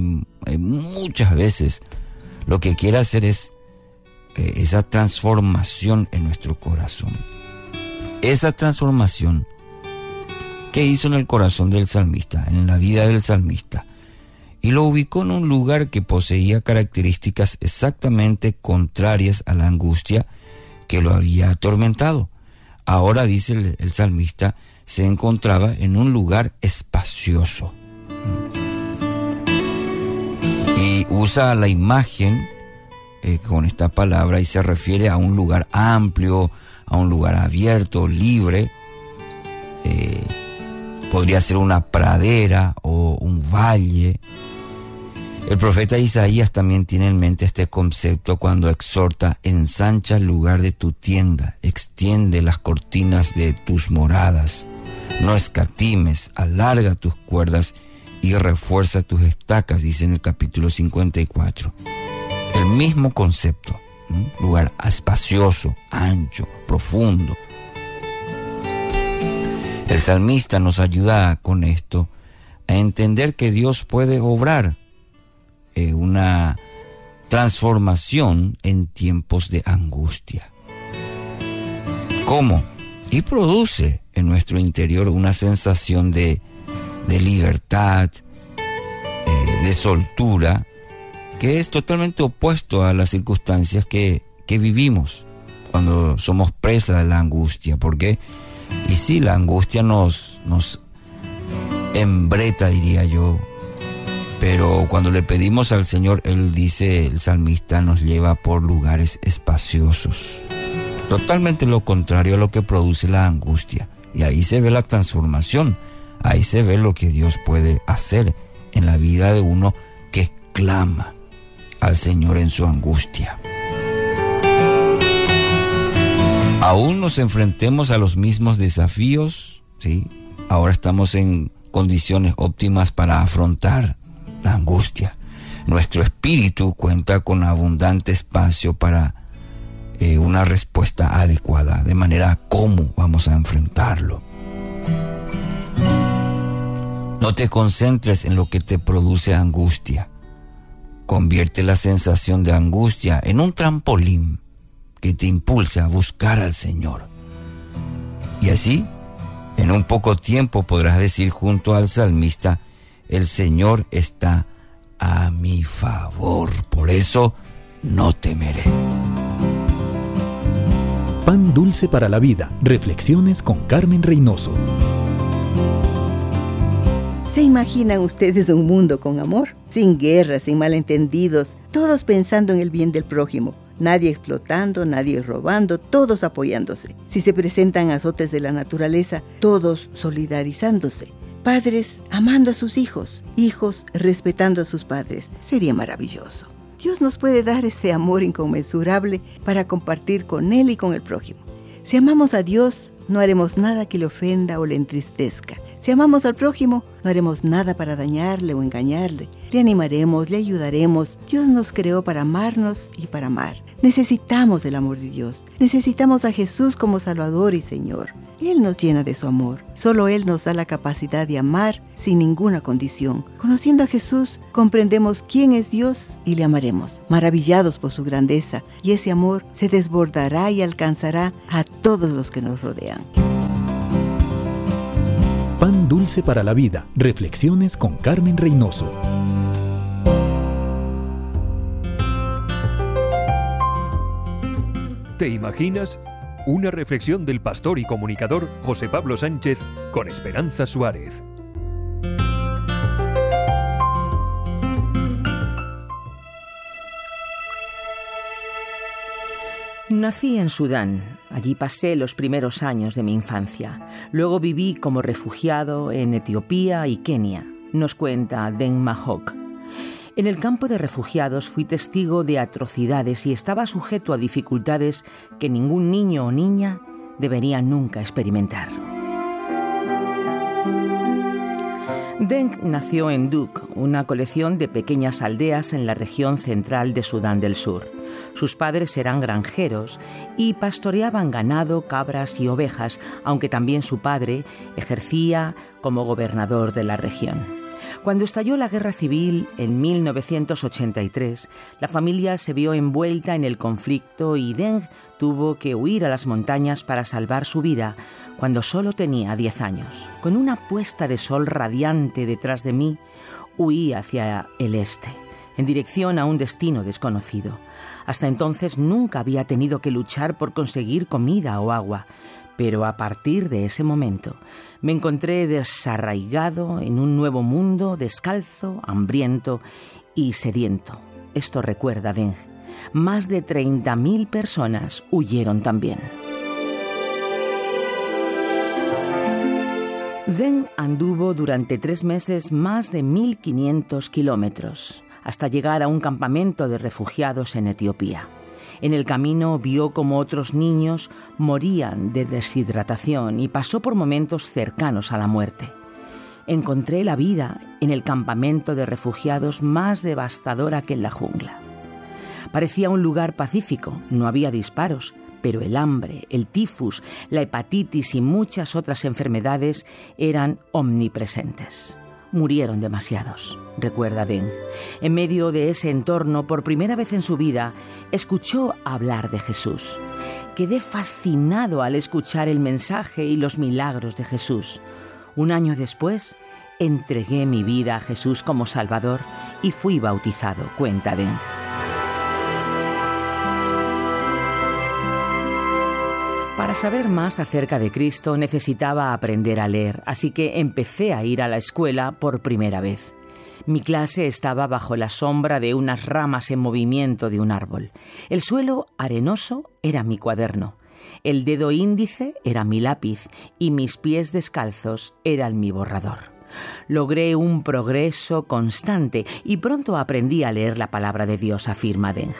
eh, muchas veces lo que quiere hacer es eh, esa transformación en nuestro corazón. Esa transformación que hizo en el corazón del salmista, en la vida del salmista, y lo ubicó en un lugar que poseía características exactamente contrarias a la angustia que lo había atormentado. Ahora, dice el, salmista, se encontraba en un lugar espacioso y usa la imagen eh, con esta palabra y se refiere a un lugar amplio, a un lugar abierto, libre. Eh, podría ser una pradera o un valle. El profeta Isaías también tiene en mente este concepto cuando exhorta, ensancha el lugar de tu tienda, extiende las cortinas de tus moradas, no escatimes, alarga tus cuerdas y refuerza tus estacas, dice en el capítulo 54. El mismo concepto, lugar espacioso, ancho, profundo. El salmista nos ayuda con esto a entender que Dios puede obrar eh, una transformación en tiempos de angustia. ¿Cómo? Y produce en nuestro interior una sensación de de libertad, eh, de soltura, que es totalmente opuesto a las circunstancias que, vivimos cuando somos presa de la angustia. porque Y sí, la angustia nos, nos embreta, diría yo. Pero cuando le pedimos al Señor, Él dice, el salmista nos lleva por lugares espaciosos. Totalmente lo contrario a lo que produce la angustia. Y ahí se ve la transformación Ahí se ve lo que Dios puede hacer en la vida de uno que clama al Señor en su angustia. Aún nos enfrentemos a los mismos desafíos, ¿sí? Ahora estamos en condiciones óptimas para afrontar la angustia. Nuestro espíritu cuenta con abundante espacio para eh, una respuesta adecuada, de manera cómo vamos a enfrentarlo. No te concentres en lo que te produce angustia. Convierte la sensación de angustia en un trampolín que te impulse a buscar al Señor. Y así, en un poco tiempo podrás decir junto al salmista, el Señor está a mi favor, por eso no temeré. Pan dulce para la vida. Reflexiones con Carmen Reynoso. ¿Se imaginan ustedes un mundo con amor? Sin guerras, sin malentendidos, todos pensando en el bien del prójimo, nadie explotando, nadie robando, todos apoyándose. Si se presentan azotes de la naturaleza, todos solidarizándose. Padres amando a sus hijos, hijos respetando a sus padres. Sería maravilloso. Dios nos puede dar ese amor inconmensurable para compartir con Él y con el prójimo. Si amamos a Dios, no haremos nada que le ofenda o le entristezca. Si amamos al prójimo, no haremos nada para dañarle o engañarle. Le animaremos, le ayudaremos. Dios nos creó para amarnos y para amar. Necesitamos el amor de Dios. Necesitamos a Jesús como Salvador y Señor. Él nos llena de su amor. Solo Él nos da la capacidad de amar sin ninguna condición. Conociendo a Jesús, comprendemos quién es Dios y le amaremos, maravillados por su grandeza, y ese amor se desbordará y alcanzará a todos los que nos rodean. Pan dulce para la vida. Reflexiones con Carmen Reynoso. ¿Te imaginas? Una reflexión del pastor y comunicador José Pablo Sánchez con Esperanza Suárez. Nací en Sudán. Allí pasé los primeros años de mi infancia. Luego viví como refugiado en Etiopía y Kenia, nos cuenta Den Mahok. En el campo de refugiados fui testigo de atrocidades y estaba sujeto a dificultades que ningún niño o niña debería nunca experimentar. Deng nació en Duk, una colección de pequeñas aldeas en la región central de Sudán del Sur. Sus padres eran granjeros y pastoreaban ganado, cabras y ovejas, aunque también su padre ejercía como gobernador de la región. Cuando estalló la guerra civil en 1983, la familia se vio envuelta en el conflicto y Deng tuvo que huir a las montañas para salvar su vida cuando solo tenía 10 años. Con una puesta de sol radiante detrás de mí, huí hacia el este, en dirección a un destino desconocido. Hasta entonces nunca había tenido que luchar por conseguir comida o agua, pero a partir de ese momento me encontré desarraigado en un nuevo mundo, descalzo, hambriento y sediento. Esto recuerda Deng. Más de 30.000 personas huyeron también. Deng anduvo durante tres meses más de 1.500 kilómetros hasta llegar a un campamento de refugiados en Etiopía. En el camino vio como otros niños morían de deshidratación y pasó por momentos cercanos a la muerte. Encontré la vida en el campamento de refugiados más devastadora que en la jungla. Parecía un lugar pacífico, no había disparos, pero el hambre, el tifus, la hepatitis y muchas otras enfermedades eran omnipresentes murieron demasiados, recuerda Deng. En medio de ese entorno, por primera vez en su vida, escuchó hablar de Jesús. Quedé fascinado al escuchar el mensaje y los milagros de Jesús. Un año después, entregué mi vida a Jesús como Salvador y fui bautizado, cuenta Deng. Para saber más acerca de Cristo necesitaba aprender a leer, así que empecé a ir a la escuela por primera vez. Mi clase estaba bajo la sombra de unas ramas en movimiento de un árbol. El suelo arenoso era mi cuaderno. El dedo índice era mi lápiz y mis pies descalzos eran mi borrador. Logré un progreso constante y pronto aprendí a leer la palabra de Dios, afirma Deng.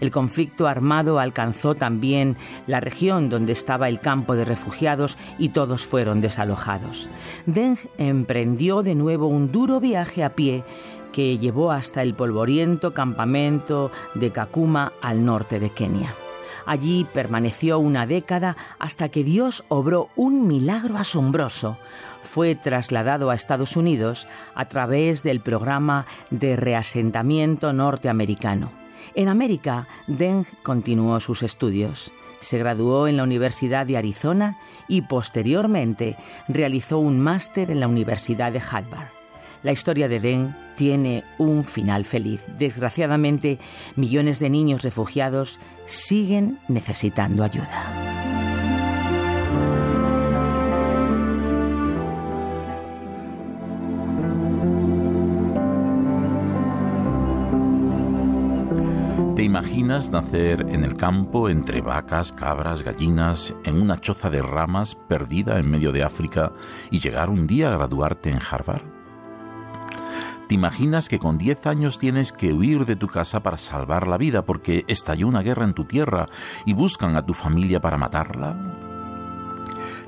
El conflicto armado alcanzó también la región donde estaba el campo de refugiados y todos fueron desalojados. Deng emprendió de nuevo un duro viaje a pie que llevó hasta el polvoriento campamento de Kakuma al norte de Kenia. Allí permaneció una década hasta que Dios obró un milagro asombroso. Fue trasladado a Estados Unidos a través del programa de reasentamiento norteamericano. En América, Deng continuó sus estudios. Se graduó en la Universidad de Arizona y posteriormente realizó un máster en la Universidad de Harvard. La historia de Deng tiene un final feliz. Desgraciadamente, millones de niños refugiados siguen necesitando ayuda. Imaginas nacer en el campo entre vacas, cabras, gallinas, en una choza de ramas perdida en medio de África y llegar un día a graduarte en Harvard? ¿Te imaginas que con 10 años tienes que huir de tu casa para salvar la vida porque estalló una guerra en tu tierra y buscan a tu familia para matarla?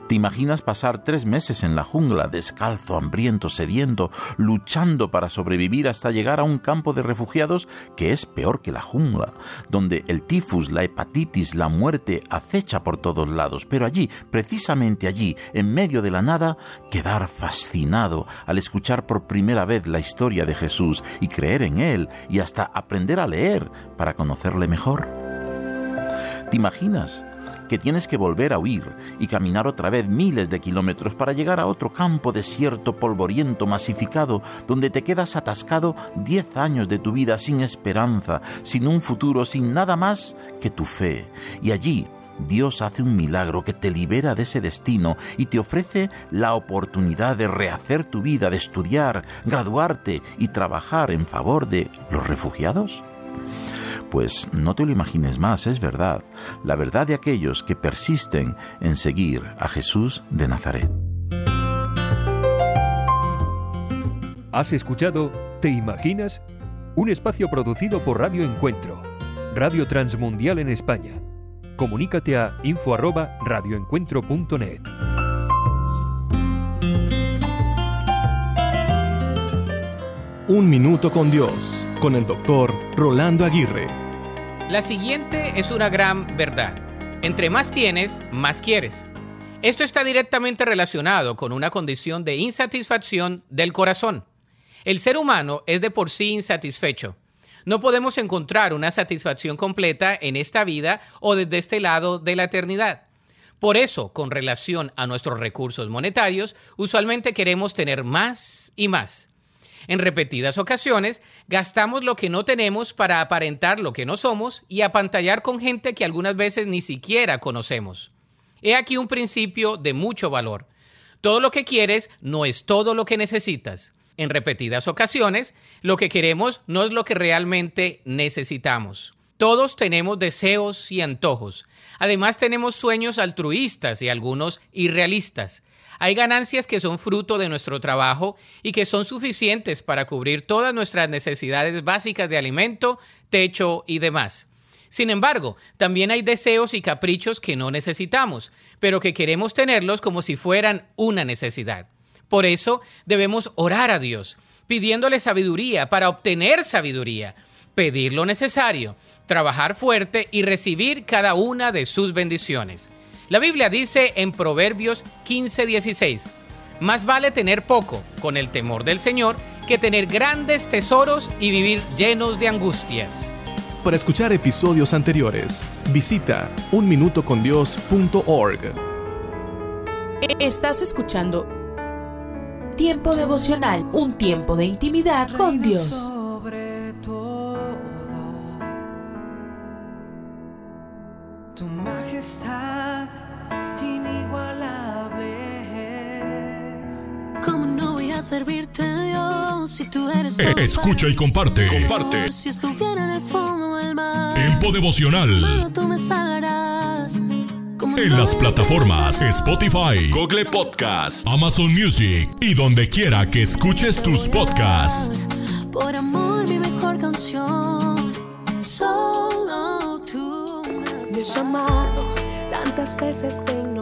¿Te imaginas pasar tres meses en la jungla, descalzo, hambriento, sediento, luchando para sobrevivir hasta llegar a un campo de refugiados que es peor que la jungla, donde el tifus, la hepatitis, la muerte acecha por todos lados, pero allí, precisamente allí, en medio de la nada, quedar fascinado al escuchar por primera vez la historia de Jesús y creer en Él y hasta aprender a leer para conocerle mejor? ¿Te imaginas que tienes que volver a huir y caminar otra vez miles de kilómetros para llegar a otro campo desierto, polvoriento, masificado, donde te quedas atascado diez años de tu vida sin esperanza, sin un futuro, sin nada más que tu fe. Y allí Dios hace un milagro que te libera de ese destino y te ofrece la oportunidad de rehacer tu vida, de estudiar, graduarte y trabajar en favor de los refugiados? Pues no te lo imagines más, es verdad, la verdad de aquellos que persisten en seguir a Jesús de Nazaret. ¿Has escuchado ¿Te imaginas? Un espacio producido por Radio Encuentro, Radio Transmundial en España. Comunícate a info@radioencuentro.net. Un minuto con Dios, con el doctor Rolando Aguirre. La siguiente es una gran verdad. Entre más tienes, más quieres. Esto está directamente relacionado con una condición de insatisfacción del corazón. El ser humano es de por sí insatisfecho. No podemos encontrar una satisfacción completa en esta vida o desde este lado de la eternidad. Por eso, con relación a nuestros recursos monetarios, usualmente queremos tener más y más. En repetidas ocasiones, gastamos lo que no tenemos para aparentar lo que no somos y apantallar con gente que algunas veces ni siquiera conocemos. He aquí un principio de mucho valor. Todo lo que quieres no es todo lo que necesitas. En repetidas ocasiones, lo que queremos no es lo que realmente necesitamos. Todos tenemos deseos y antojos. Además tenemos sueños altruistas y algunos irrealistas. Hay ganancias que son fruto de nuestro trabajo y que son suficientes para cubrir todas nuestras necesidades básicas de alimento, techo y demás. Sin embargo, también hay deseos y caprichos que no necesitamos, pero que queremos tenerlos como si fueran una necesidad. Por eso debemos orar a Dios, pidiéndole sabiduría para obtener sabiduría, pedir lo necesario, trabajar fuerte y recibir cada una de sus bendiciones. La Biblia dice en Proverbios 15:16, más vale tener poco con el temor del Señor que tener grandes tesoros y vivir llenos de angustias. Para escuchar episodios anteriores, visita unminutocondios.org. Estás escuchando Tiempo devocional, un tiempo de intimidad con Dios. ¿Cómo no voy a servirte, Dios, si tú eres todo Escucha y comparte. Comparte. Si estuviera en el fondo del mar, Tiempo devocional. tú me salvarás. ¿Cómo En no las plataformas Spotify, Google Podcast, Amazon Music y donde quiera que escuches tus podcasts. Por amor, mi mejor canción. Solo tú me has llamado. Tantas veces te.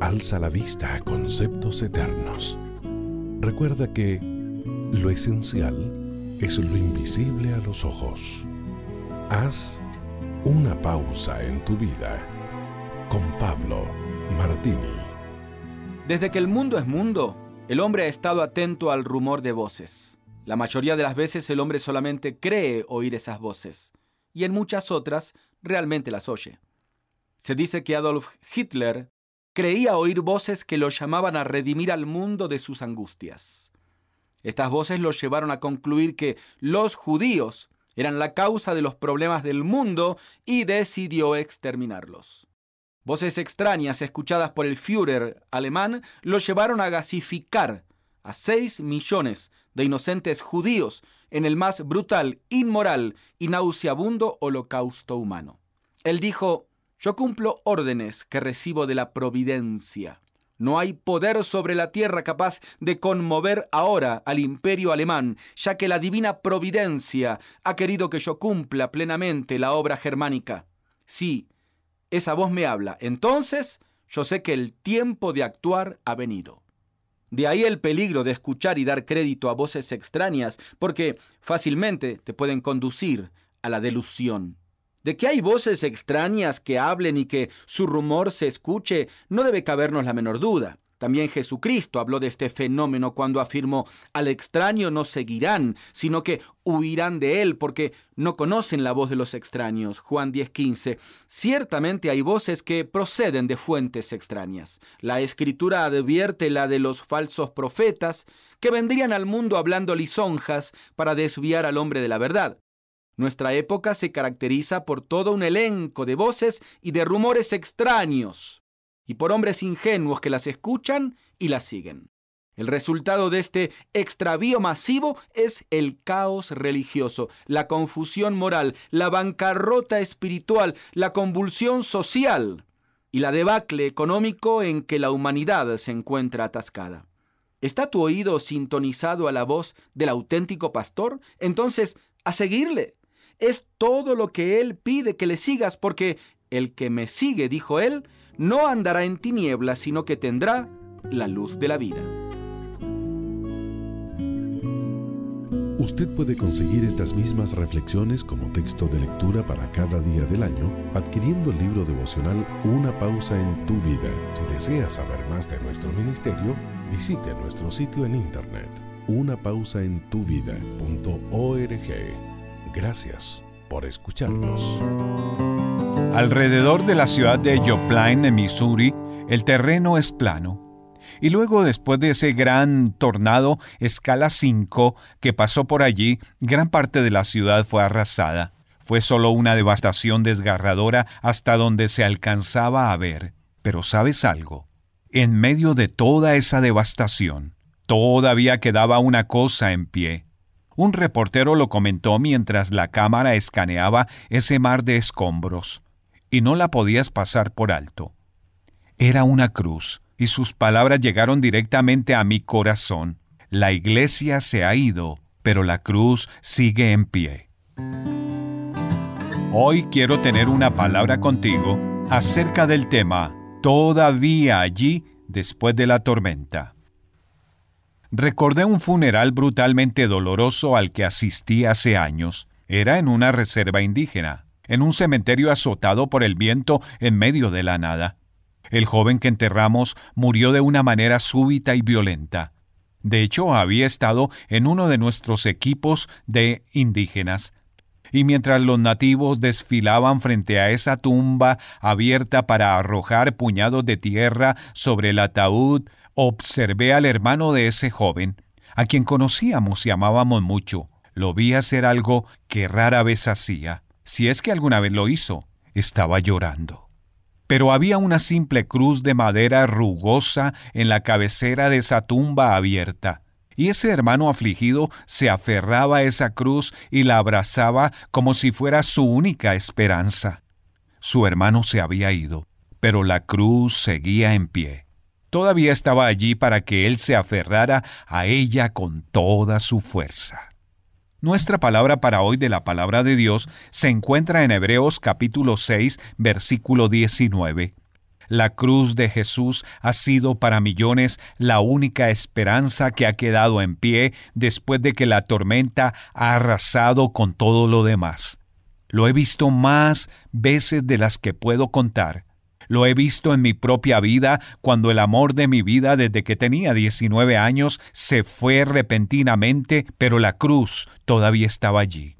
Alza la vista a conceptos eternos. Recuerda que lo esencial es lo invisible a los ojos. Haz una pausa en tu vida con Pablo Martini. Desde que el mundo es mundo, el hombre ha estado atento al rumor de voces. La mayoría de las veces el hombre solamente cree oír esas voces, y en muchas otras realmente las oye. Se dice que Adolf Hitler creía oír voces que lo llamaban a redimir al mundo de sus angustias. Estas voces lo llevaron a concluir que los judíos eran la causa de los problemas del mundo y decidió exterminarlos. Voces extrañas escuchadas por el Führer alemán lo llevaron a gasificar a 6 millones de inocentes judíos en el más brutal, inmoral y nauseabundo holocausto humano. Él dijo, yo cumplo órdenes que recibo de la providencia. No hay poder sobre la tierra capaz de conmover ahora al imperio alemán, ya que la divina providencia ha querido que yo cumpla plenamente la obra germánica. Sí, esa voz me habla. Entonces yo sé que el tiempo de actuar ha venido. De ahí el peligro de escuchar y dar crédito a voces extrañas, porque fácilmente te pueden conducir a la delusión. De que hay voces extrañas que hablen y que su rumor se escuche, no debe cabernos la menor duda. También Jesucristo habló de este fenómeno cuando afirmó, al extraño no seguirán, sino que huirán de él porque no conocen la voz de los extraños. Juan 10:15. Ciertamente hay voces que proceden de fuentes extrañas. La escritura advierte la de los falsos profetas que vendrían al mundo hablando lisonjas para desviar al hombre de la verdad. Nuestra época se caracteriza por todo un elenco de voces y de rumores extraños y por hombres ingenuos que las escuchan y las siguen. El resultado de este extravío masivo es el caos religioso, la confusión moral, la bancarrota espiritual, la convulsión social y la debacle económico en que la humanidad se encuentra atascada. ¿Está tu oído sintonizado a la voz del auténtico pastor? Entonces, a seguirle. Es todo lo que él pide que le sigas porque el que me sigue, dijo él, no andará en tinieblas, sino que tendrá la luz de la vida. Usted puede conseguir estas mismas reflexiones como texto de lectura para cada día del año adquiriendo el libro devocional Una pausa en tu vida. Si desea saber más de nuestro ministerio, visite nuestro sitio en internet unapausaentuvida.org. Gracias por escucharnos. Alrededor de la ciudad de Joplin, en Missouri, el terreno es plano. Y luego, después de ese gran tornado escala 5 que pasó por allí, gran parte de la ciudad fue arrasada. Fue solo una devastación desgarradora hasta donde se alcanzaba a ver. Pero ¿sabes algo? En medio de toda esa devastación, todavía quedaba una cosa en pie. Un reportero lo comentó mientras la cámara escaneaba ese mar de escombros y no la podías pasar por alto. Era una cruz, y sus palabras llegaron directamente a mi corazón. La iglesia se ha ido, pero la cruz sigue en pie. Hoy quiero tener una palabra contigo acerca del tema Todavía allí después de la tormenta. Recordé un funeral brutalmente doloroso al que asistí hace años. Era en una reserva indígena en un cementerio azotado por el viento en medio de la nada. El joven que enterramos murió de una manera súbita y violenta. De hecho, había estado en uno de nuestros equipos de indígenas. Y mientras los nativos desfilaban frente a esa tumba abierta para arrojar puñados de tierra sobre el ataúd, observé al hermano de ese joven, a quien conocíamos y amábamos mucho. Lo vi hacer algo que rara vez hacía si es que alguna vez lo hizo, estaba llorando. Pero había una simple cruz de madera rugosa en la cabecera de esa tumba abierta, y ese hermano afligido se aferraba a esa cruz y la abrazaba como si fuera su única esperanza. Su hermano se había ido, pero la cruz seguía en pie. Todavía estaba allí para que él se aferrara a ella con toda su fuerza. Nuestra palabra para hoy de la palabra de Dios se encuentra en Hebreos capítulo 6, versículo 19. La cruz de Jesús ha sido para millones la única esperanza que ha quedado en pie después de que la tormenta ha arrasado con todo lo demás. Lo he visto más veces de las que puedo contar. Lo he visto en mi propia vida cuando el amor de mi vida desde que tenía 19 años se fue repentinamente, pero la cruz todavía estaba allí.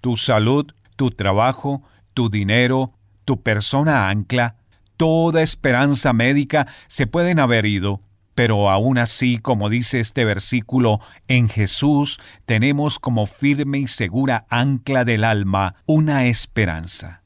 Tu salud, tu trabajo, tu dinero, tu persona ancla, toda esperanza médica se pueden haber ido, pero aún así, como dice este versículo, en Jesús tenemos como firme y segura ancla del alma una esperanza.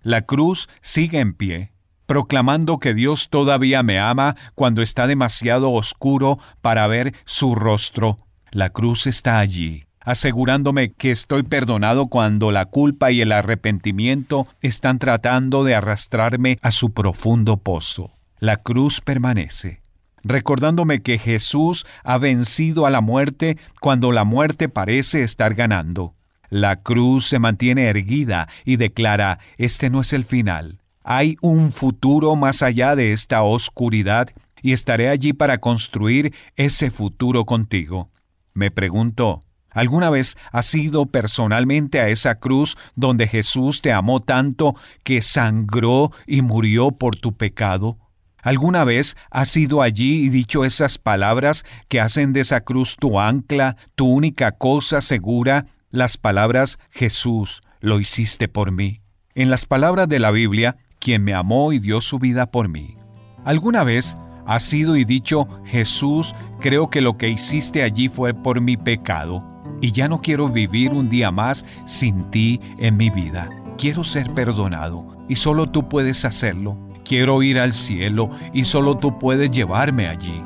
La cruz sigue en pie, proclamando que Dios todavía me ama cuando está demasiado oscuro para ver su rostro. La cruz está allí, asegurándome que estoy perdonado cuando la culpa y el arrepentimiento están tratando de arrastrarme a su profundo pozo. La cruz permanece, recordándome que Jesús ha vencido a la muerte cuando la muerte parece estar ganando. La cruz se mantiene erguida y declara, este no es el final. Hay un futuro más allá de esta oscuridad y estaré allí para construir ese futuro contigo. Me pregunto, ¿Alguna vez has ido personalmente a esa cruz donde Jesús te amó tanto que sangró y murió por tu pecado? ¿Alguna vez has ido allí y dicho esas palabras que hacen de esa cruz tu ancla, tu única cosa segura? Las palabras Jesús, lo hiciste por mí. En las palabras de la Biblia, quien me amó y dio su vida por mí. ¿Alguna vez has ido y dicho, Jesús, creo que lo que hiciste allí fue por mi pecado? y ya no quiero vivir un día más sin ti en mi vida. Quiero ser perdonado y solo tú puedes hacerlo. Quiero ir al cielo y solo tú puedes llevarme allí.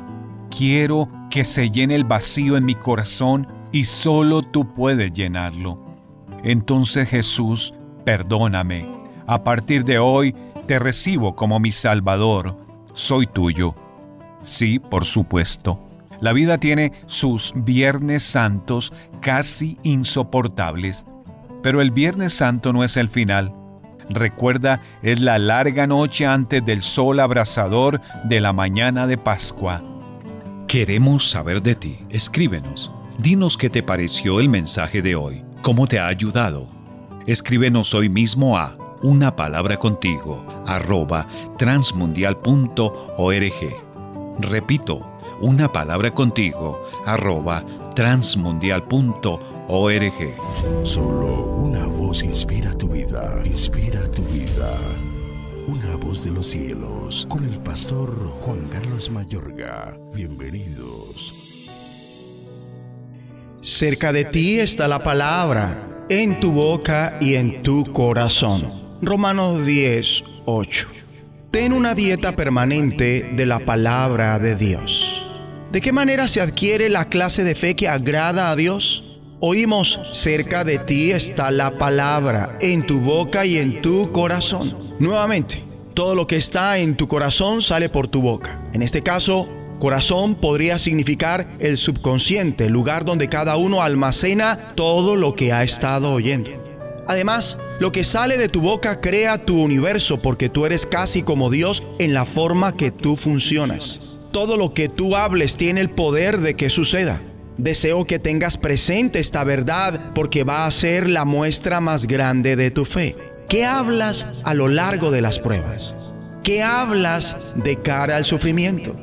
Quiero que se llene el vacío en mi corazón y solo tú puedes llenarlo. Entonces Jesús, perdóname. A partir de hoy te recibo como mi Salvador. Soy tuyo. Sí, por supuesto. La vida tiene sus viernes santos casi insoportables, pero el viernes santo no es el final. Recuerda, es la larga noche antes del sol abrasador de la mañana de Pascua. Queremos saber de ti. Escríbenos. Dinos qué te pareció el mensaje de hoy. ¿Cómo te ha ayudado? Escríbenos hoy mismo a una palabra contigo arroba transmundial.org. Repito, una palabra contigo, arroba transmundial.org. Solo una voz inspira tu vida, inspira tu vida. Una voz de los cielos, con el pastor Juan Carlos Mayorga. Bienvenidos. Cerca de ti está la palabra, en tu boca y en tu corazón. Romanos 10, 8. Ten una dieta permanente de la palabra de Dios. ¿De qué manera se adquiere la clase de fe que agrada a Dios? Oímos, cerca de ti está la palabra, en tu boca y en tu corazón. Nuevamente, todo lo que está en tu corazón sale por tu boca. En este caso, corazón podría significar el subconsciente, el lugar donde cada uno almacena todo lo que ha estado oyendo. Además, lo que sale de tu boca crea tu universo porque tú eres casi como Dios en la forma que tú funcionas todo lo que tú hables tiene el poder de que suceda. Deseo que tengas presente esta verdad porque va a ser la muestra más grande de tu fe. ¿Qué hablas a lo largo de las pruebas? ¿Qué hablas de cara al sufrimiento?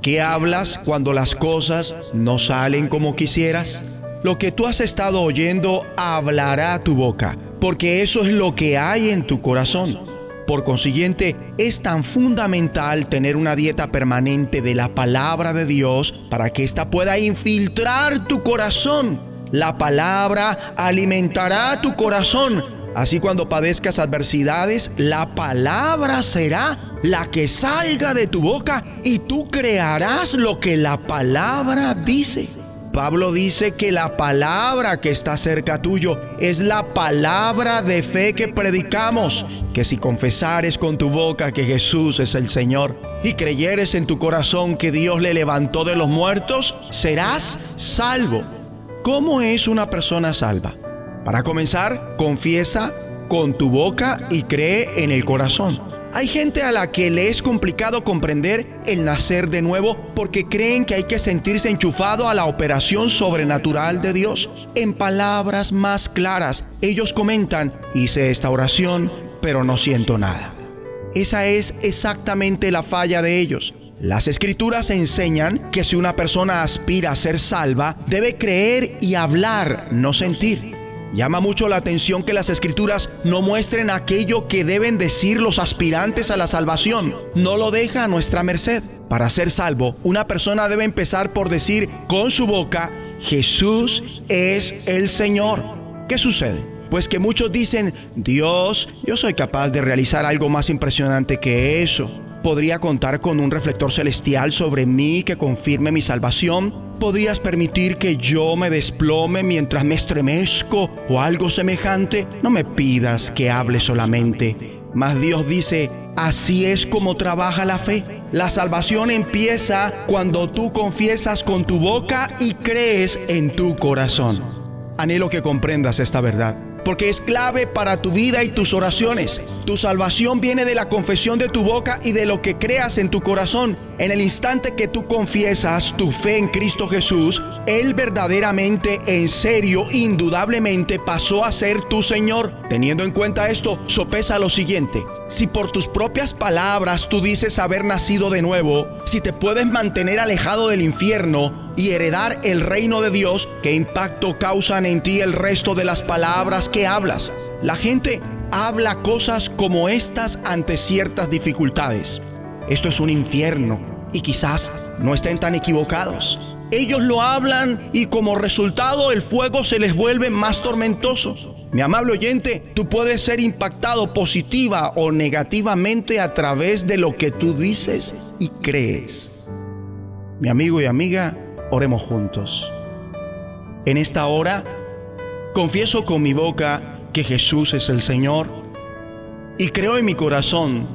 ¿Qué hablas cuando las cosas no salen como quisieras? Lo que tú has estado oyendo hablará tu boca, porque eso es lo que hay en tu corazón. Por consiguiente, es tan fundamental tener una dieta permanente de la palabra de Dios para que ésta pueda infiltrar tu corazón. La palabra alimentará tu corazón. Así cuando padezcas adversidades, la palabra será la que salga de tu boca y tú crearás lo que la palabra dice. Pablo dice que la palabra que está cerca tuyo es la palabra de fe que predicamos, que si confesares con tu boca que Jesús es el Señor y creyeres en tu corazón que Dios le levantó de los muertos, serás salvo. ¿Cómo es una persona salva? Para comenzar, confiesa con tu boca y cree en el corazón. Hay gente a la que le es complicado comprender el nacer de nuevo porque creen que hay que sentirse enchufado a la operación sobrenatural de Dios. En palabras más claras, ellos comentan, hice esta oración, pero no siento nada. Esa es exactamente la falla de ellos. Las escrituras enseñan que si una persona aspira a ser salva, debe creer y hablar, no sentir. Llama mucho la atención que las escrituras no muestren aquello que deben decir los aspirantes a la salvación. No lo deja a nuestra merced. Para ser salvo, una persona debe empezar por decir con su boca, Jesús es el Señor. ¿Qué sucede? Pues que muchos dicen, Dios, yo soy capaz de realizar algo más impresionante que eso. Podría contar con un reflector celestial sobre mí que confirme mi salvación ¿Podrías permitir que yo me desplome mientras me estremezco o algo semejante? No me pidas que hable solamente. Mas Dios dice, así es como trabaja la fe. La salvación empieza cuando tú confiesas con tu boca y crees en tu corazón. Anhelo que comprendas esta verdad porque es clave para tu vida y tus oraciones. Tu salvación viene de la confesión de tu boca y de lo que creas en tu corazón. En el instante que tú confiesas tu fe en Cristo Jesús, Él verdaderamente, en serio, indudablemente pasó a ser tu Señor. Teniendo en cuenta esto, sopesa lo siguiente. Si por tus propias palabras tú dices haber nacido de nuevo, si te puedes mantener alejado del infierno, y heredar el reino de Dios, ¿qué impacto causan en ti el resto de las palabras que hablas? La gente habla cosas como estas ante ciertas dificultades. Esto es un infierno y quizás no estén tan equivocados. Ellos lo hablan y como resultado el fuego se les vuelve más tormentoso. Mi amable oyente, tú puedes ser impactado positiva o negativamente a través de lo que tú dices y crees. Mi amigo y amiga, Oremos juntos. En esta hora, confieso con mi boca que Jesús es el Señor y creo en mi corazón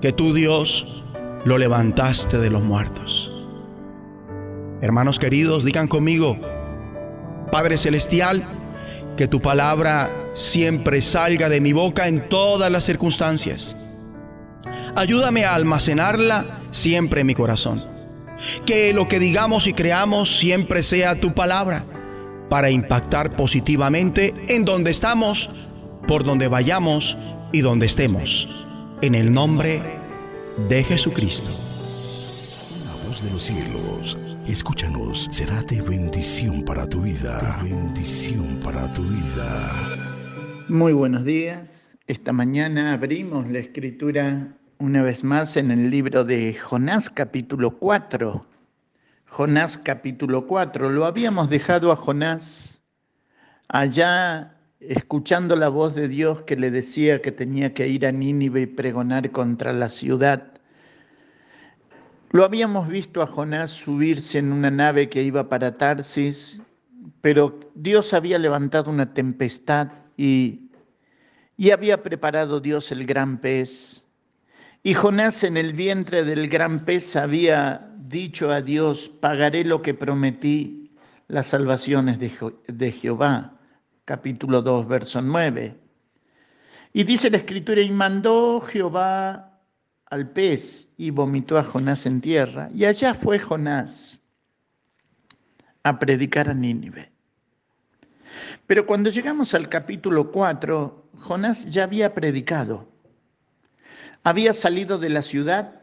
que tú, Dios, lo levantaste de los muertos. Hermanos queridos, digan conmigo, Padre Celestial, que tu palabra siempre salga de mi boca en todas las circunstancias. Ayúdame a almacenarla siempre en mi corazón que lo que digamos y creamos siempre sea tu palabra para impactar positivamente en donde estamos, por donde vayamos y donde estemos. En el nombre de Jesucristo. La voz de los cielos, escúchanos, será de bendición para tu vida. bendición para tu vida. Muy buenos días. Esta mañana abrimos la escritura una vez más en el libro de Jonás capítulo 4. Jonás capítulo 4. Lo habíamos dejado a Jonás allá escuchando la voz de Dios que le decía que tenía que ir a Nínive y pregonar contra la ciudad. Lo habíamos visto a Jonás subirse en una nave que iba para Tarsis, pero Dios había levantado una tempestad y, y había preparado Dios el gran pez y Jonás en el vientre del gran pez había dicho a Dios, pagaré lo que prometí, las salvaciones de, Jehová. Capítulo 2, verso 9. Y dice la escritura, y mandó Jehová al pez y vomitó a Jonás en tierra. Y allá fue Jonás a predicar a Nínive. Pero cuando llegamos al capítulo 4, Jonás ya había predicado. Había salido de la ciudad,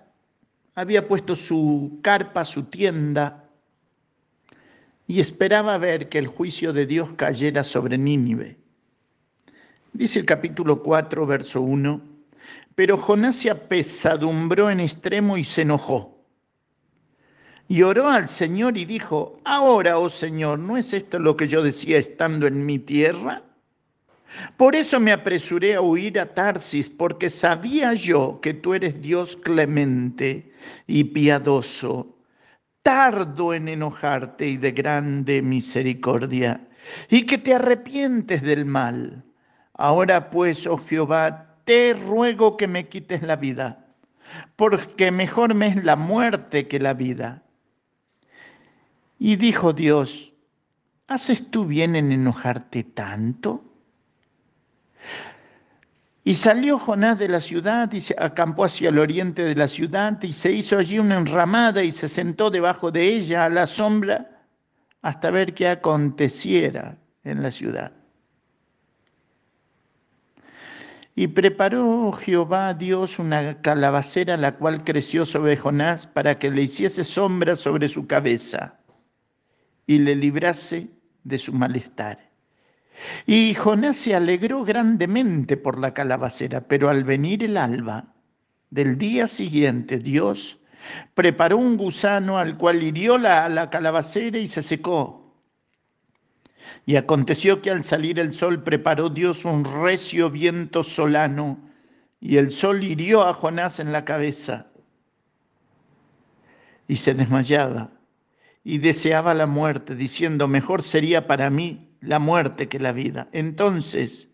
había puesto su carpa, su tienda, y esperaba ver que el juicio de Dios cayera sobre Nínive. Dice el capítulo 4, verso 1, pero Jonás se apesadumbró en extremo y se enojó. Y oró al Señor y dijo, ahora, oh Señor, ¿no es esto lo que yo decía estando en mi tierra? Por eso me apresuré a huir a Tarsis, porque sabía yo que tú eres Dios clemente y piadoso, tardo en enojarte y de grande misericordia, y que te arrepientes del mal. Ahora pues, oh Jehová, te ruego que me quites la vida, porque mejor me es la muerte que la vida. Y dijo Dios, ¿haces tú bien en enojarte tanto? Y salió Jonás de la ciudad y se acampó hacia el oriente de la ciudad y se hizo allí una enramada y se sentó debajo de ella a la sombra hasta ver qué aconteciera en la ciudad. Y preparó Jehová Dios una calabacera la cual creció sobre Jonás para que le hiciese sombra sobre su cabeza y le librase de su malestar. Y Jonás se alegró grandemente por la calabacera, pero al venir el alba del día siguiente, Dios preparó un gusano al cual hirió la, la calabacera y se secó. Y aconteció que al salir el sol preparó Dios un recio viento solano, y el sol hirió a Jonás en la cabeza, y se desmayaba, y deseaba la muerte, diciendo, mejor sería para mí la muerte que la vida. Entonces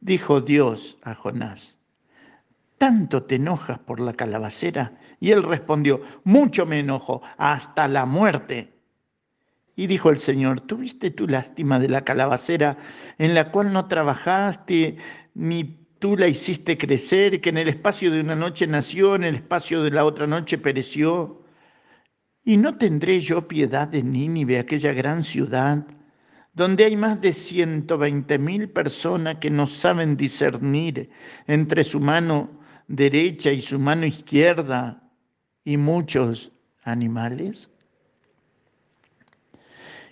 dijo Dios a Jonás, ¿tanto te enojas por la calabacera? Y él respondió, mucho me enojo, hasta la muerte. Y dijo el Señor, ¿tuviste tu lástima de la calabacera en la cual no trabajaste, ni tú la hiciste crecer, que en el espacio de una noche nació, en el espacio de la otra noche pereció? ¿Y no tendré yo piedad de Nínive, aquella gran ciudad? Donde hay más de 120 mil personas que no saben discernir entre su mano derecha y su mano izquierda y muchos animales?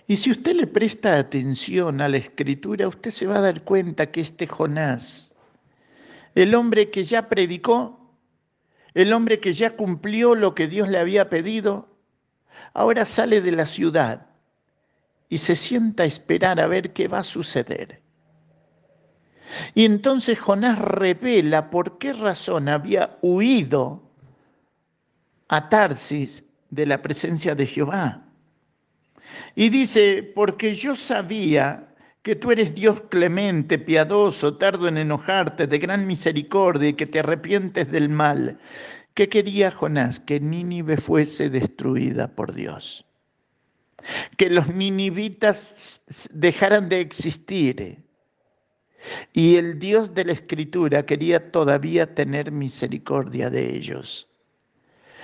Y si usted le presta atención a la escritura, usted se va a dar cuenta que este Jonás, el hombre que ya predicó, el hombre que ya cumplió lo que Dios le había pedido, ahora sale de la ciudad y se sienta a esperar a ver qué va a suceder. Y entonces Jonás revela por qué razón había huido a Tarsis de la presencia de Jehová. Y dice, porque yo sabía que tú eres Dios clemente, piadoso, tardo en enojarte, de gran misericordia y que te arrepientes del mal. ¿Qué quería Jonás? Que Nínive fuese destruida por Dios que los ninivitas dejaran de existir. Y el Dios de la Escritura quería todavía tener misericordia de ellos.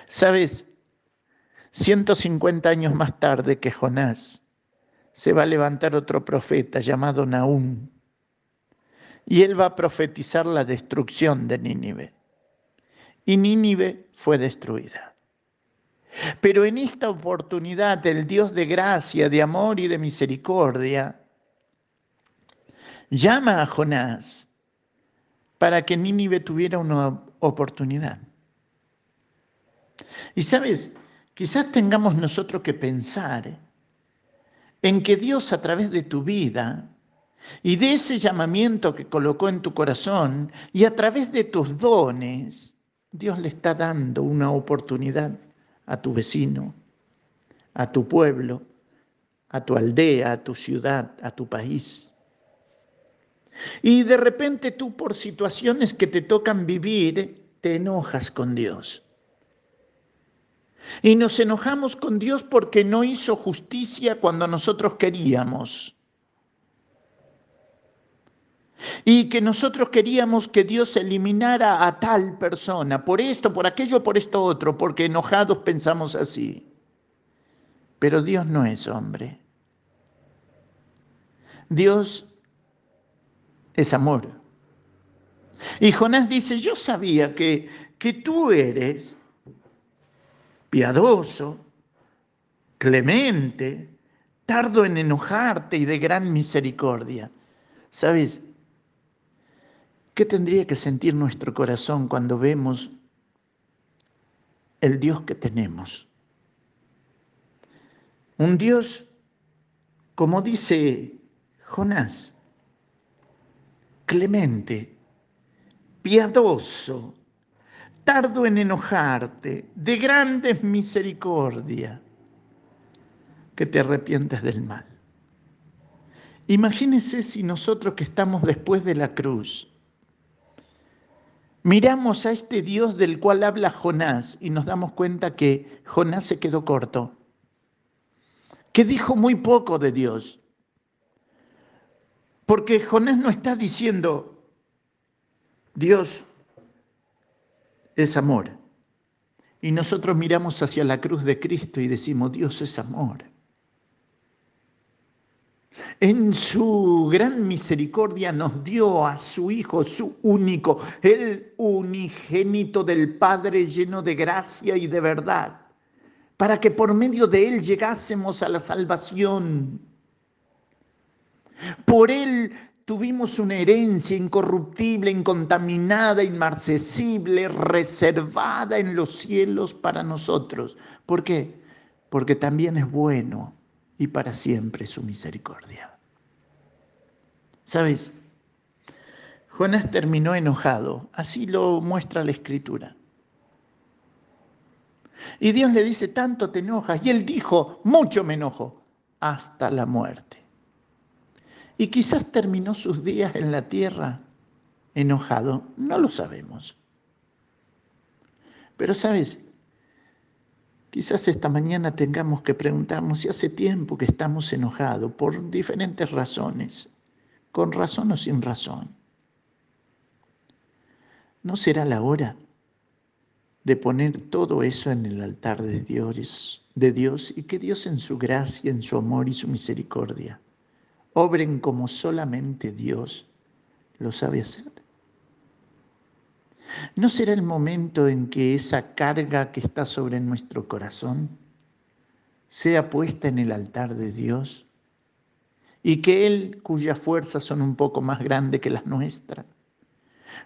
Sabes, 150 años más tarde que Jonás, se va a levantar otro profeta llamado Nahum. Y él va a profetizar la destrucción de Nínive. Y Nínive fue destruida. Pero en esta oportunidad el Dios de gracia, de amor y de misericordia llama a Jonás para que Nínive tuviera una oportunidad. Y sabes, quizás tengamos nosotros que pensar en que Dios a través de tu vida y de ese llamamiento que colocó en tu corazón y a través de tus dones, Dios le está dando una oportunidad a tu vecino, a tu pueblo, a tu aldea, a tu ciudad, a tu país. Y de repente tú por situaciones que te tocan vivir, te enojas con Dios. Y nos enojamos con Dios porque no hizo justicia cuando nosotros queríamos. Y que nosotros queríamos que Dios eliminara a tal persona, por esto, por aquello, por esto otro, porque enojados pensamos así. Pero Dios no es hombre. Dios es amor. Y Jonás dice, yo sabía que, que tú eres piadoso, clemente, tardo en enojarte y de gran misericordia. ¿Sabes? ¿Qué tendría que sentir nuestro corazón cuando vemos el Dios que tenemos? Un Dios, como dice Jonás, clemente, piadoso, tardo en enojarte, de grandes misericordia, que te arrepientes del mal. Imagínese si nosotros que estamos después de la cruz, Miramos a este Dios del cual habla Jonás y nos damos cuenta que Jonás se quedó corto, que dijo muy poco de Dios. Porque Jonás no está diciendo, Dios es amor. Y nosotros miramos hacia la cruz de Cristo y decimos, Dios es amor. En su gran misericordia nos dio a su Hijo, su único, el unigénito del Padre lleno de gracia y de verdad, para que por medio de Él llegásemos a la salvación. Por Él tuvimos una herencia incorruptible, incontaminada, inmarcesible, reservada en los cielos para nosotros. ¿Por qué? Porque también es bueno y para siempre su misericordia. ¿Sabes? Jonás terminó enojado, así lo muestra la escritura. Y Dios le dice, tanto te enojas. Y él dijo, mucho me enojo, hasta la muerte. Y quizás terminó sus días en la tierra enojado, no lo sabemos. Pero sabes, quizás esta mañana tengamos que preguntarnos si hace tiempo que estamos enojados por diferentes razones, con razón o sin razón. ¿No será la hora de poner todo eso en el altar de Dios, de Dios y que Dios en su gracia, en su amor y su misericordia obren como solamente Dios lo sabe hacer. ¿No será el momento en que esa carga que está sobre nuestro corazón sea puesta en el altar de Dios y que Él, cuyas fuerzas son un poco más grandes que las nuestras,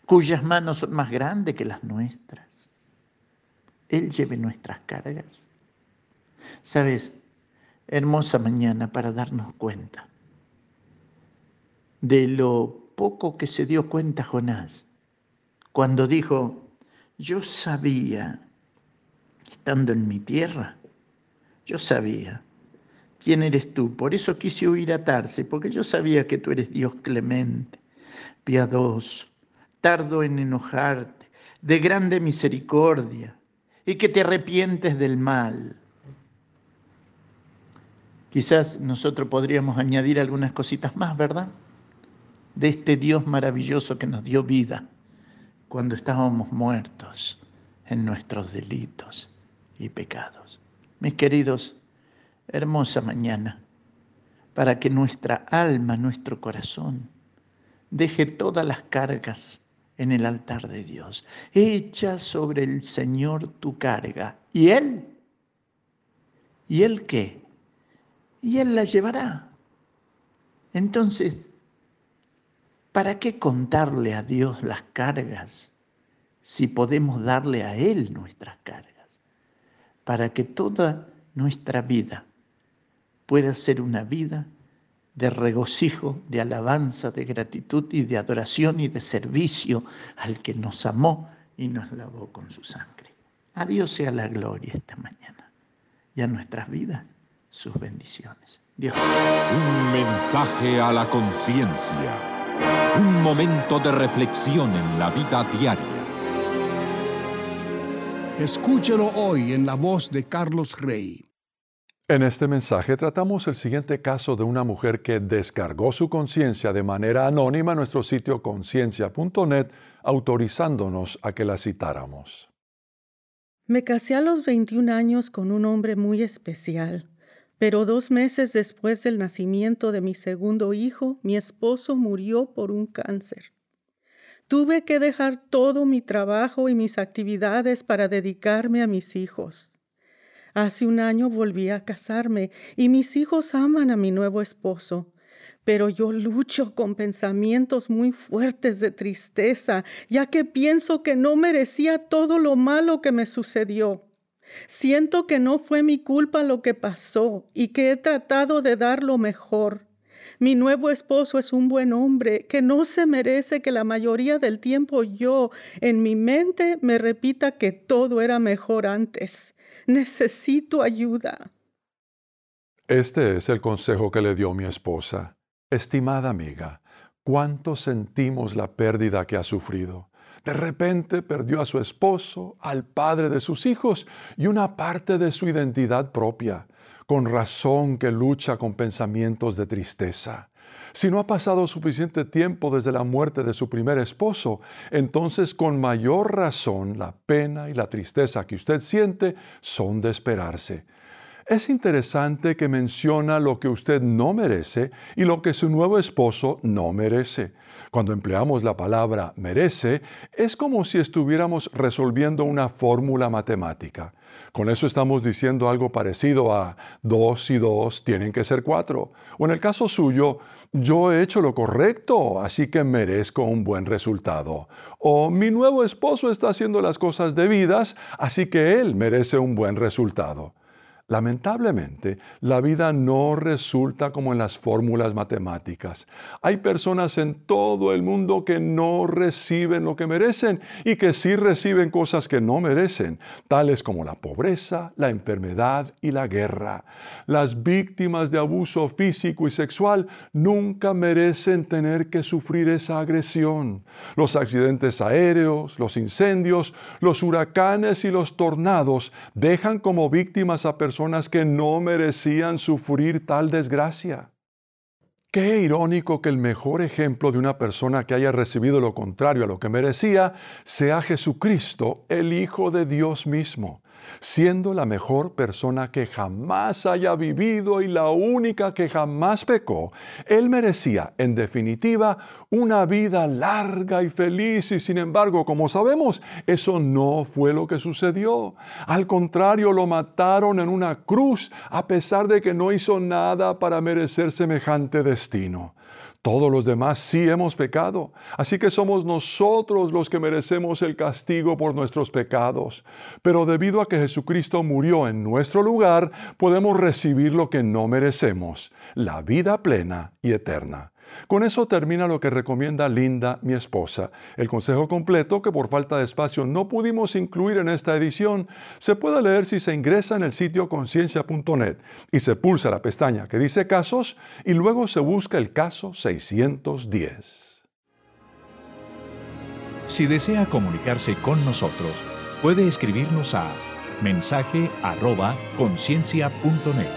cuyas manos son más grandes que las nuestras, Él lleve nuestras cargas? Sabes, hermosa mañana para darnos cuenta de lo poco que se dio cuenta Jonás cuando dijo, yo sabía, estando en mi tierra, yo sabía quién eres tú. Por eso quise huir a Tarse, porque yo sabía que tú eres Dios clemente, piadoso, tardo en enojarte, de grande misericordia, y que te arrepientes del mal. Quizás nosotros podríamos añadir algunas cositas más, ¿verdad? de este Dios maravilloso que nos dio vida cuando estábamos muertos en nuestros delitos y pecados. Mis queridos, hermosa mañana, para que nuestra alma, nuestro corazón, deje todas las cargas en el altar de Dios. Echa sobre el Señor tu carga. ¿Y Él? ¿Y Él qué? Y Él la llevará. Entonces, ¿Para qué contarle a Dios las cargas si podemos darle a Él nuestras cargas? Para que toda nuestra vida pueda ser una vida de regocijo, de alabanza, de gratitud y de adoración y de servicio al que nos amó y nos lavó con su sangre. A Dios sea la gloria esta mañana y a nuestras vidas sus bendiciones. Dios. Un mensaje a la conciencia. Un momento de reflexión en la vida diaria. Escúchelo hoy en la voz de Carlos Rey. En este mensaje tratamos el siguiente caso de una mujer que descargó su conciencia de manera anónima en nuestro sitio conciencia.net, autorizándonos a que la citáramos. Me casé a los 21 años con un hombre muy especial. Pero dos meses después del nacimiento de mi segundo hijo, mi esposo murió por un cáncer. Tuve que dejar todo mi trabajo y mis actividades para dedicarme a mis hijos. Hace un año volví a casarme y mis hijos aman a mi nuevo esposo, pero yo lucho con pensamientos muy fuertes de tristeza, ya que pienso que no merecía todo lo malo que me sucedió. Siento que no fue mi culpa lo que pasó y que he tratado de dar lo mejor. Mi nuevo esposo es un buen hombre que no se merece que la mayoría del tiempo yo en mi mente me repita que todo era mejor antes. Necesito ayuda. Este es el consejo que le dio mi esposa. Estimada amiga, ¿cuánto sentimos la pérdida que ha sufrido? De repente perdió a su esposo, al padre de sus hijos y una parte de su identidad propia. Con razón que lucha con pensamientos de tristeza. Si no ha pasado suficiente tiempo desde la muerte de su primer esposo, entonces con mayor razón la pena y la tristeza que usted siente son de esperarse. Es interesante que menciona lo que usted no merece y lo que su nuevo esposo no merece. Cuando empleamos la palabra merece, es como si estuviéramos resolviendo una fórmula matemática. Con eso estamos diciendo algo parecido a dos y dos tienen que ser cuatro. O en el caso suyo, yo he hecho lo correcto, así que merezco un buen resultado. O mi nuevo esposo está haciendo las cosas debidas, así que él merece un buen resultado. Lamentablemente, la vida no resulta como en las fórmulas matemáticas. Hay personas en todo el mundo que no reciben lo que merecen y que sí reciben cosas que no merecen, tales como la pobreza, la enfermedad y la guerra. Las víctimas de abuso físico y sexual nunca merecen tener que sufrir esa agresión. Los accidentes aéreos, los incendios, los huracanes y los tornados dejan como víctimas a personas personas que no merecían sufrir tal desgracia. Qué irónico que el mejor ejemplo de una persona que haya recibido lo contrario a lo que merecía sea Jesucristo, el Hijo de Dios mismo siendo la mejor persona que jamás haya vivido y la única que jamás pecó, Él merecía, en definitiva, una vida larga y feliz y sin embargo, como sabemos, eso no fue lo que sucedió. Al contrario, lo mataron en una cruz a pesar de que no hizo nada para merecer semejante destino. Todos los demás sí hemos pecado, así que somos nosotros los que merecemos el castigo por nuestros pecados. Pero debido a que Jesucristo murió en nuestro lugar, podemos recibir lo que no merecemos, la vida plena y eterna. Con eso termina lo que recomienda Linda, mi esposa. El consejo completo, que por falta de espacio no pudimos incluir en esta edición, se puede leer si se ingresa en el sitio conciencia.net y se pulsa la pestaña que dice casos y luego se busca el caso 610. Si desea comunicarse con nosotros, puede escribirnos a mensaje@conciencia.net.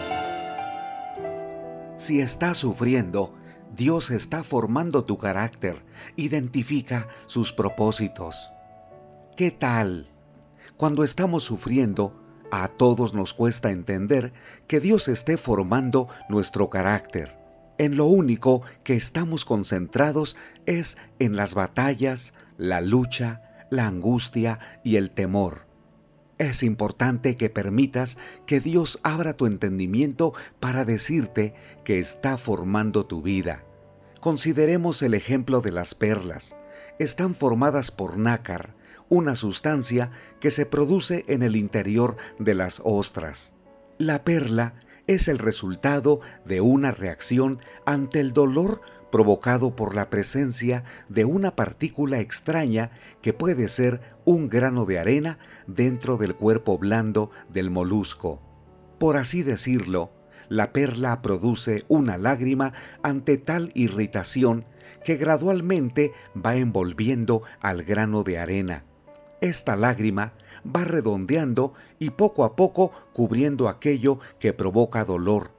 Si está sufriendo, Dios está formando tu carácter, identifica sus propósitos. ¿Qué tal? Cuando estamos sufriendo, a todos nos cuesta entender que Dios esté formando nuestro carácter. En lo único que estamos concentrados es en las batallas, la lucha, la angustia y el temor. Es importante que permitas que Dios abra tu entendimiento para decirte que está formando tu vida. Consideremos el ejemplo de las perlas. Están formadas por nácar, una sustancia que se produce en el interior de las ostras. La perla es el resultado de una reacción ante el dolor provocado por la presencia de una partícula extraña que puede ser un grano de arena dentro del cuerpo blando del molusco. Por así decirlo, la perla produce una lágrima ante tal irritación que gradualmente va envolviendo al grano de arena. Esta lágrima va redondeando y poco a poco cubriendo aquello que provoca dolor.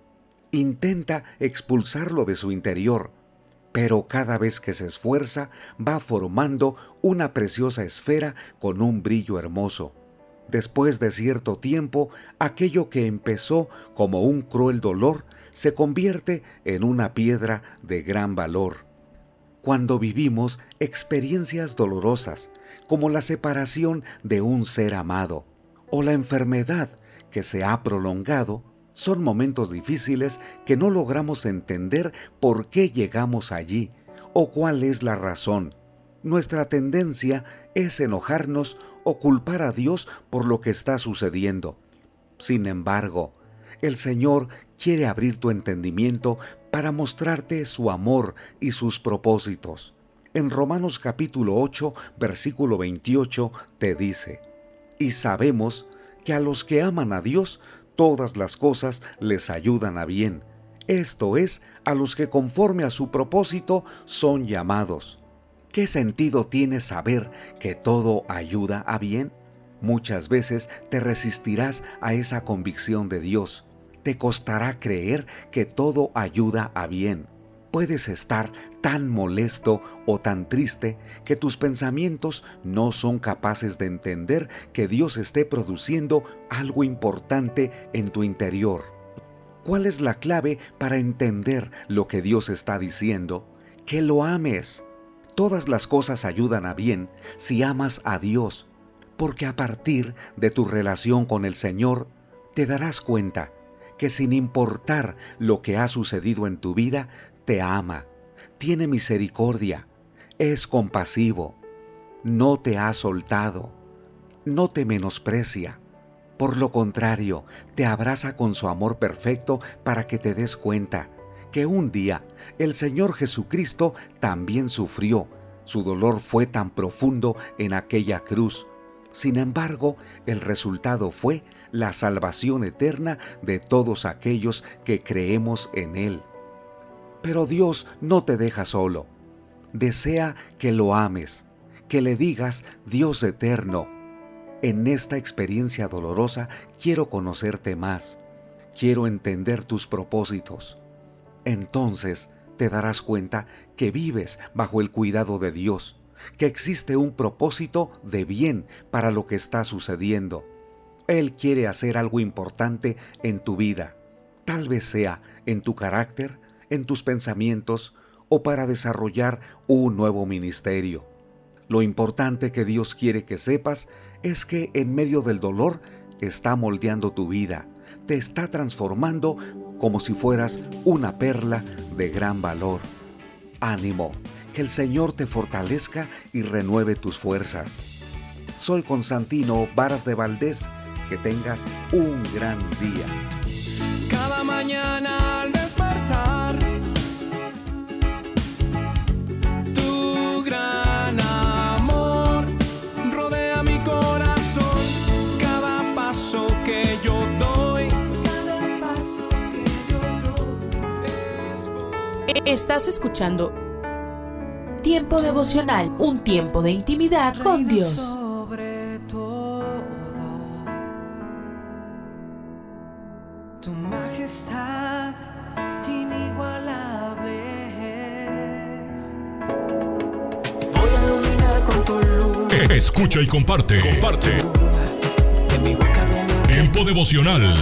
Intenta expulsarlo de su interior, pero cada vez que se esfuerza va formando una preciosa esfera con un brillo hermoso. Después de cierto tiempo, aquello que empezó como un cruel dolor se convierte en una piedra de gran valor. Cuando vivimos experiencias dolorosas, como la separación de un ser amado, o la enfermedad que se ha prolongado, son momentos difíciles que no logramos entender por qué llegamos allí o cuál es la razón. Nuestra tendencia es enojarnos o culpar a Dios por lo que está sucediendo. Sin embargo, el Señor quiere abrir tu entendimiento para mostrarte su amor y sus propósitos. En Romanos capítulo 8, versículo 28 te dice, y sabemos que a los que aman a Dios, todas las cosas les ayudan a bien. Esto es, a los que conforme a su propósito son llamados. ¿Qué sentido tiene saber que todo ayuda a bien? Muchas veces te resistirás a esa convicción de Dios. Te costará creer que todo ayuda a bien Puedes estar tan molesto o tan triste que tus pensamientos no son capaces de entender que Dios esté produciendo algo importante en tu interior. ¿Cuál es la clave para entender lo que Dios está diciendo? Que lo ames. Todas las cosas ayudan a bien si amas a Dios, porque a partir de tu relación con el Señor te darás cuenta que sin importar lo que ha sucedido en tu vida, te ama, tiene misericordia, es compasivo, no te ha soltado, no te menosprecia. Por lo contrario, te abraza con su amor perfecto para que te des cuenta que un día el Señor Jesucristo también sufrió. Su dolor fue tan profundo en aquella cruz. Sin embargo, el resultado fue la salvación eterna de todos aquellos que creemos en Él. Pero Dios no te deja solo. Desea que lo ames, que le digas, Dios eterno, en esta experiencia dolorosa quiero conocerte más, quiero entender tus propósitos. Entonces te darás cuenta que vives bajo el cuidado de Dios, que existe un propósito de bien para lo que está sucediendo. Él quiere hacer algo importante en tu vida, tal vez sea en tu carácter, en tus pensamientos o para desarrollar un nuevo ministerio. Lo importante que Dios quiere que sepas es que en medio del dolor está moldeando tu vida, te está transformando como si fueras una perla de gran valor. Ánimo, que el Señor te fortalezca y renueve tus fuerzas. Soy Constantino Varas de Valdés, que tengas un gran día. Cada mañana al despertar, Estás escuchando Tiempo devocional, un tiempo de intimidad con Dios. Sobre todo, tu majestad inigualable es. Voy a iluminar con tu luz. Escucha y comparte. Comparte. Tiempo devocional.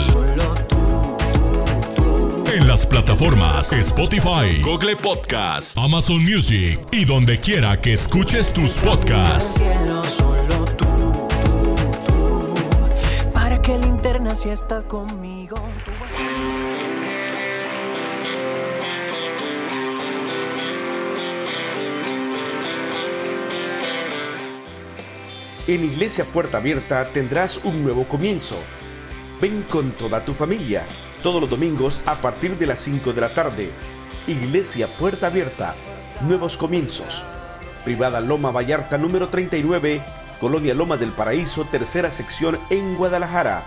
En las plataformas Spotify, Google Podcast, Amazon Music y donde quiera que escuches tus podcasts. Cielo, solo tú, tú, tú. Para que linterna si estás conmigo. En Iglesia Puerta Abierta tendrás un nuevo comienzo. Ven con toda tu familia, todos los domingos a partir de las 5 de la tarde. Iglesia Puerta Abierta, nuevos comienzos. Privada Loma Vallarta número 39, Colonia Loma del Paraíso, tercera sección en Guadalajara.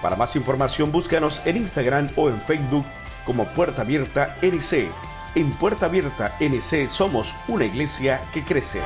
Para más información búscanos en Instagram o en Facebook como Puerta Abierta NC. En Puerta Abierta NC somos una iglesia que crece.